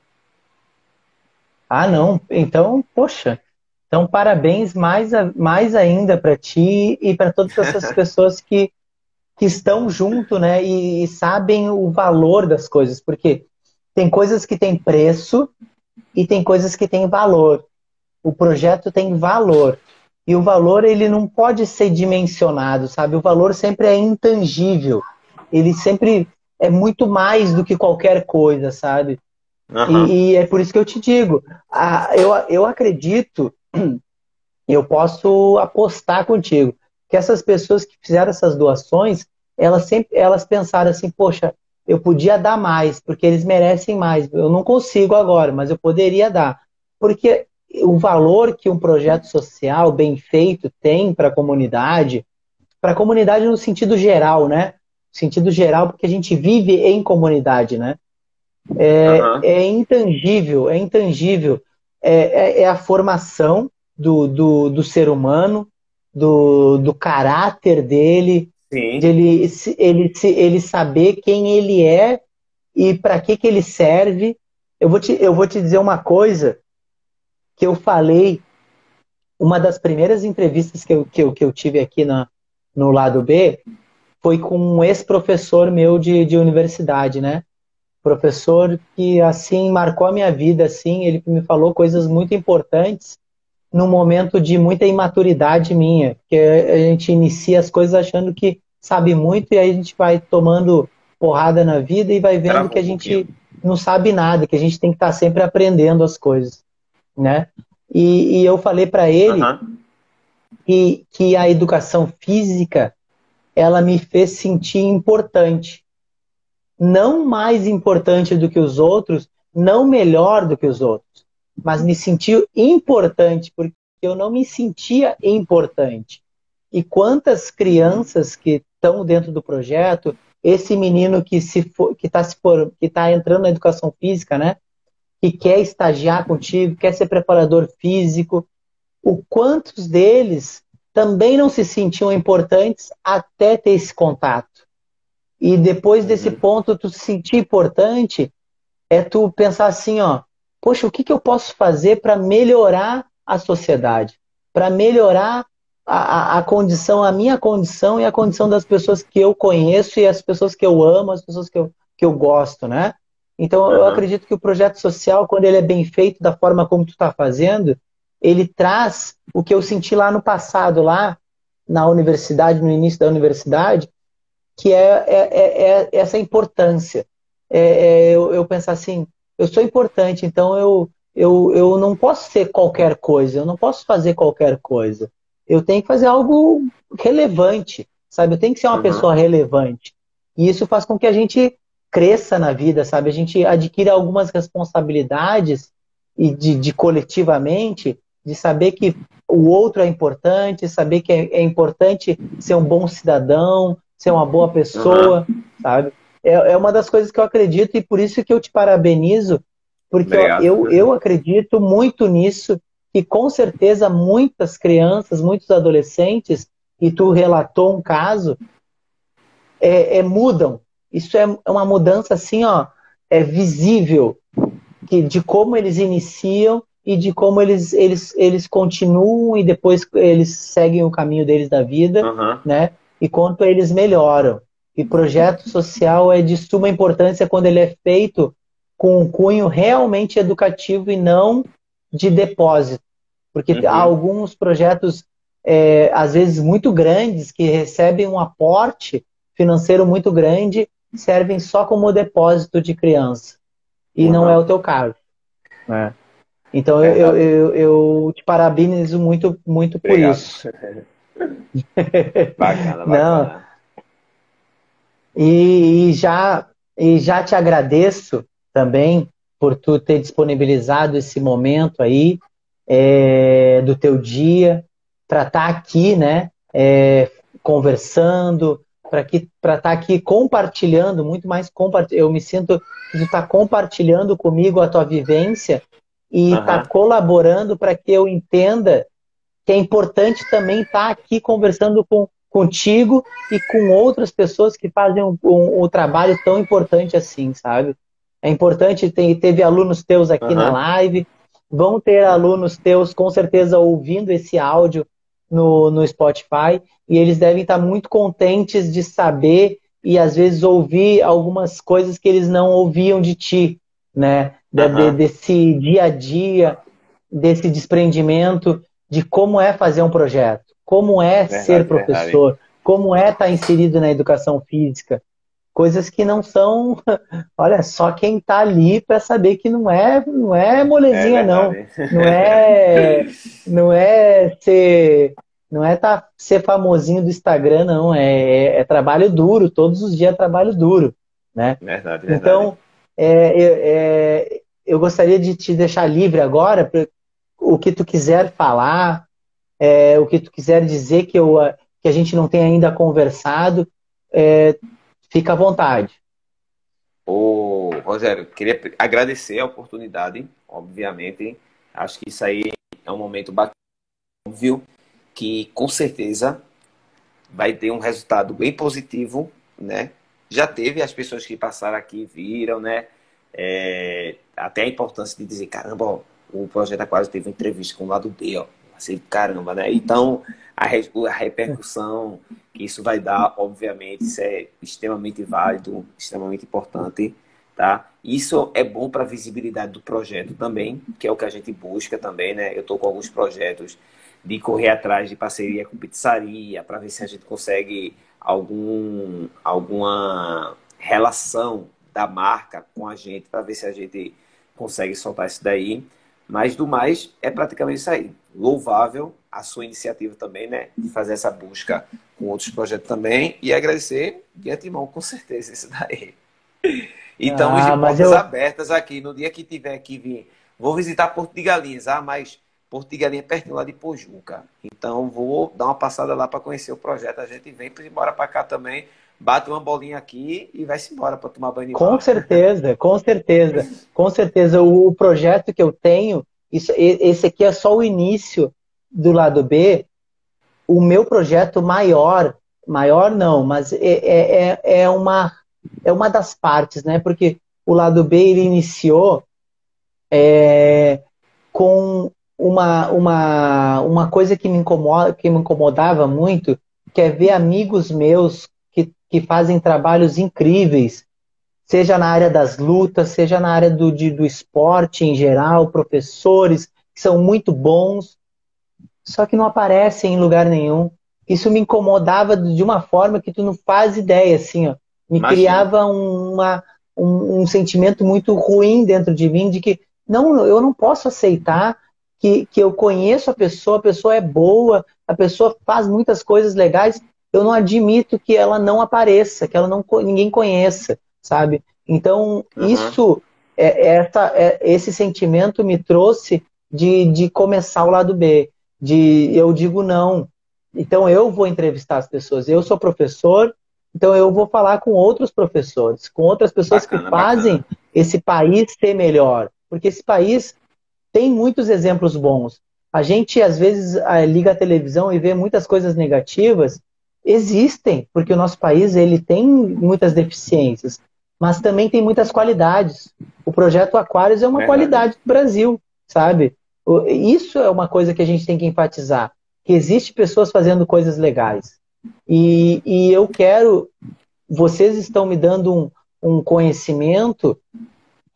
Ah, não. Então, poxa. Então, parabéns mais, mais ainda para ti e para todas essas [laughs] pessoas que, que estão junto, né? E, e sabem o valor das coisas. Porque tem coisas que têm preço e tem coisas que têm valor. O projeto tem valor. E o valor ele não pode ser dimensionado, sabe? O valor sempre é intangível. Ele sempre é muito mais do que qualquer coisa, sabe? Uhum. E, e, é por isso que eu te digo, a, eu, eu acredito, [clears throat] eu posso apostar contigo, que essas pessoas que fizeram essas doações, elas sempre elas pensaram assim, poxa, eu podia dar mais, porque eles merecem mais. Eu não consigo agora, mas eu poderia dar. Porque o valor que um projeto social bem feito tem para a comunidade, para a comunidade no sentido geral, né? Sentido geral, porque a gente vive em comunidade, né? É, uhum. é intangível, é intangível. É, é, é, a formação do, do, do ser humano, do, do caráter dele, Sim. de ele, ele, ele saber quem ele é e para que, que ele serve. Eu vou, te, eu vou te dizer uma coisa que eu falei, uma das primeiras entrevistas que eu, que eu, que eu tive aqui na, no lado B foi com um ex-professor meu de, de universidade, né? Professor que, assim, marcou a minha vida, assim, ele me falou coisas muito importantes num momento de muita imaturidade minha, que a gente inicia as coisas achando que sabe muito e aí a gente vai tomando porrada na vida e vai vendo que a gente não sabe nada, que a gente tem que estar sempre aprendendo as coisas né? E, e eu falei para ele que, que a educação física ela me fez sentir importante. Não mais importante do que os outros, não melhor do que os outros, mas me sentiu importante porque eu não me sentia importante. E quantas crianças que estão dentro do projeto, esse menino que se for, que está se for, que tá entrando na educação física, né? que quer estagiar contigo, quer ser preparador físico, o quantos deles também não se sentiam importantes até ter esse contato. E depois desse uhum. ponto, tu se sentir importante, é tu pensar assim, ó, poxa, o que, que eu posso fazer para melhorar a sociedade? Para melhorar a, a, condição, a minha condição e a condição das pessoas que eu conheço e as pessoas que eu amo, as pessoas que eu, que eu gosto, né? Então, uhum. eu acredito que o projeto social, quando ele é bem feito da forma como tu está fazendo, ele traz o que eu senti lá no passado, lá na universidade, no início da universidade, que é, é, é, é essa importância. É, é, eu, eu pensar assim, eu sou importante, então eu, eu, eu não posso ser qualquer coisa, eu não posso fazer qualquer coisa. Eu tenho que fazer algo relevante, sabe? Eu tenho que ser uma uhum. pessoa relevante. E isso faz com que a gente cresça na vida, sabe? A gente adquire algumas responsabilidades e de, de, coletivamente de saber que o outro é importante, saber que é, é, importante ser um bom cidadão, ser uma boa pessoa, uhum. sabe? É, é, uma das coisas que eu acredito e por isso que eu te parabenizo, porque eu, eu, eu acredito muito nisso e com certeza muitas crianças, muitos adolescentes e tu relatou um caso, é, é mudam. Isso é uma mudança assim, ó, é visível que, de como eles iniciam e de como eles, eles, eles continuam e depois eles seguem o caminho deles da vida, uhum. né? E quanto eles melhoram. E projeto social é de suma importância quando ele é feito com um cunho realmente educativo e não de depósito. Porque uhum. há alguns projetos, é, às vezes, muito grandes, que recebem um aporte financeiro muito grande, servem só como depósito de criança. E uhum. não é o teu caso. É. Então é, eu, eu, eu, te parabenizo muito, muito por isso. bacana, [laughs] bacana. Não. E, e, já, e já te agradeço também por tu ter disponibilizado esse momento aí é, do teu dia para estar tá aqui, né? É, conversando, para estar tá aqui compartilhando, muito mais compartilhando. Eu me sinto que tu está compartilhando comigo a tua vivência e está uhum. colaborando para que eu entenda que é importante também estar tá aqui conversando com, contigo e com outras pessoas que fazem um, um, um trabalho tão importante assim, sabe? É importante, tem, teve alunos teus aqui uhum. na live, vão ter alunos teus com certeza ouvindo esse áudio no, no Spotify e eles devem estar muito contentes de saber e às vezes ouvir algumas coisas que eles não ouviam de ti, né? De, uhum. de, desse dia a dia, desse desprendimento de como é fazer um projeto, como é verdade, ser professor, verdade. como é estar inserido na educação física. Coisas que não são, [laughs] olha, só quem está ali para saber que não é, não é molezinha é não, não é, [laughs] não é ser, não é tá, ser famosinho do Instagram não, é, é, é trabalho duro, todos os dias é trabalho duro, né? Verdade, verdade. Então, é, é, eu gostaria de te deixar livre agora para o que tu quiser falar, é, o que tu quiser dizer que, eu, que a gente não tem ainda conversado, é, fica à vontade. Ô, Rogério, queria agradecer a oportunidade, obviamente. Acho que isso aí é um momento bacana, óbvio, que com certeza vai ter um resultado bem positivo, né? Já teve as pessoas que passaram aqui, viram, né? É, até a importância de dizer, caramba, ó, o Projeto Aquário teve uma entrevista com o lado B, ó. Assim, caramba, né? Então, a, re, a repercussão que isso vai dar, obviamente, isso é extremamente válido, extremamente importante, tá? Isso é bom para a visibilidade do projeto também, que é o que a gente busca também, né? Eu estou com alguns projetos de correr atrás de parceria com pizzaria, para ver se a gente consegue algum, alguma relação da marca com a gente, para ver se a gente consegue soltar isso daí. Mas do mais, é praticamente isso aí. Louvável a sua iniciativa também, né? De fazer essa busca com outros projetos também. E agradecer de antemão, com certeza, isso daí. E estamos ah, de portas eu... abertas aqui. No dia que tiver que vir, vou visitar Porto de Galinhas. Ah, mas Porto de Galinhas é pertinho lá de Pojuca. Então vou dar uma passada lá para conhecer o projeto. A gente vem para embora para cá também bate uma bolinha aqui e vai-se embora para tomar banho. Com certeza, com certeza, com certeza. O, projeto que eu tenho, isso, esse aqui é só o início do lado B. O meu projeto maior, maior não, mas é, é, é, é uma, é uma das partes, né? Porque o lado B ele iniciou é, com uma, uma, uma coisa que me, incomoda, que me incomodava muito, que é ver amigos meus que fazem trabalhos incríveis, seja na área das lutas, seja na área do, de, do esporte em geral, professores que são muito bons, só que não aparecem em lugar nenhum. Isso me incomodava de uma forma que tu não faz ideia, assim, ó. Me Imagina. criava uma, um, um sentimento muito ruim dentro de mim de que não, eu não posso aceitar que, que eu conheço a pessoa, a pessoa é boa, a pessoa faz muitas coisas legais eu não admito que ela não apareça, que ela não ninguém conheça, sabe? Então uhum. isso é, é, essa, é, esse sentimento me trouxe de, de começar o lado B, de eu digo não. Então eu vou entrevistar as pessoas. Eu sou professor, então eu vou falar com outros professores, com outras pessoas bacana, que fazem bacana. esse país ser melhor, porque esse país tem muitos exemplos bons, A gente, às vezes, liga a televisão e vê muitas coisas negativas. Existem, porque o nosso país ele tem muitas deficiências, mas também tem muitas qualidades. O projeto Aquários é uma qualidade do Brasil, sabe? Isso é uma coisa que a gente tem que enfatizar, que existe pessoas fazendo coisas legais. E, e eu quero, vocês estão me dando um, um conhecimento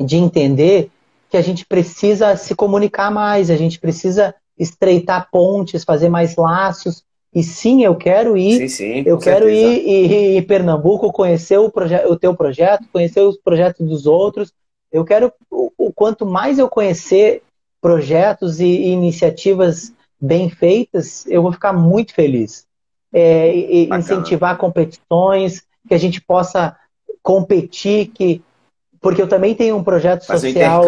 de entender que a gente precisa se comunicar mais, a gente precisa estreitar pontes, fazer mais laços. E sim, eu quero ir, sim, sim, eu quero ir, ir, em Pernambuco, conhecer o, o teu projeto, conhecer os projetos dos outros. Eu quero, o, o quanto mais eu conhecer projetos e, e, iniciativas bem feitas, eu vou ficar muito feliz. É, e, incentivar competições, que a gente possa competir, que porque eu também tenho um projeto social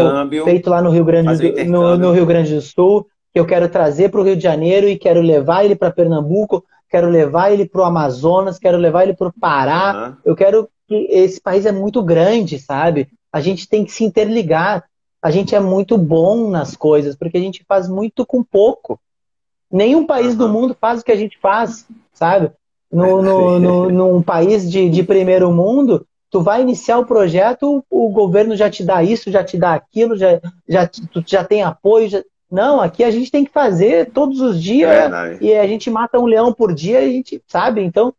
feito lá no Rio Grande do, no, no, Rio Grande do Sul, que eu quero trazer para o Rio de Janeiro e quero levar ele para Pernambuco, quero levar ele para o Amazonas, quero levar ele para o Pará. Uhum. Eu quero que esse país é muito grande, sabe? A gente tem que se interligar. A gente é muito bom nas coisas, porque a gente faz muito com pouco. Nenhum país uhum. do mundo faz o que a gente faz, sabe? No, no, [laughs] no, num país de, de primeiro mundo, tu vai iniciar o projeto, o governo já te dá isso, já te dá aquilo, já, já, tu já tem apoio. Já... Não, aqui a gente tem que fazer todos os dias é, e a gente mata um leão por dia, a gente sabe, então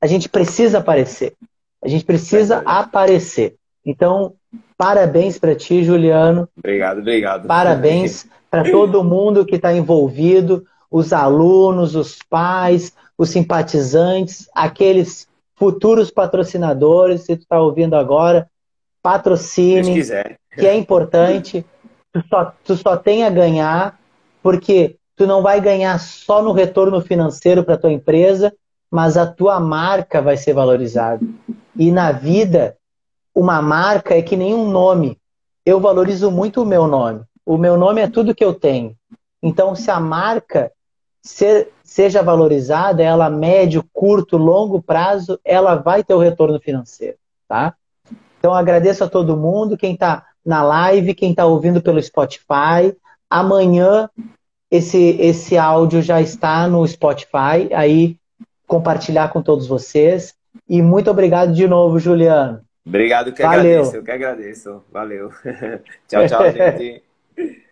a gente precisa aparecer. A gente precisa é aparecer. Então, parabéns para ti, Juliano. Obrigado, obrigado. Parabéns para [laughs] todo mundo que está envolvido, os alunos, os pais, os simpatizantes, aqueles futuros patrocinadores, se tu está ouvindo agora, patrocine, que é importante. Tu só, tu só tem a ganhar, porque tu não vai ganhar só no retorno financeiro para tua empresa, mas a tua marca vai ser valorizada. E na vida, uma marca é que nem um nome. Eu valorizo muito o meu nome. O meu nome é tudo que eu tenho. Então, se a marca ser, seja valorizada, ela médio, curto, longo prazo, ela vai ter o retorno financeiro, tá? Então agradeço a todo mundo, quem está na live, quem está ouvindo pelo Spotify. Amanhã esse esse áudio já está no Spotify, aí compartilhar com todos vocês. E muito obrigado de novo, Juliano. Obrigado, que Valeu. agradeço, eu que agradeço. Valeu. [laughs] tchau, tchau, gente. [laughs]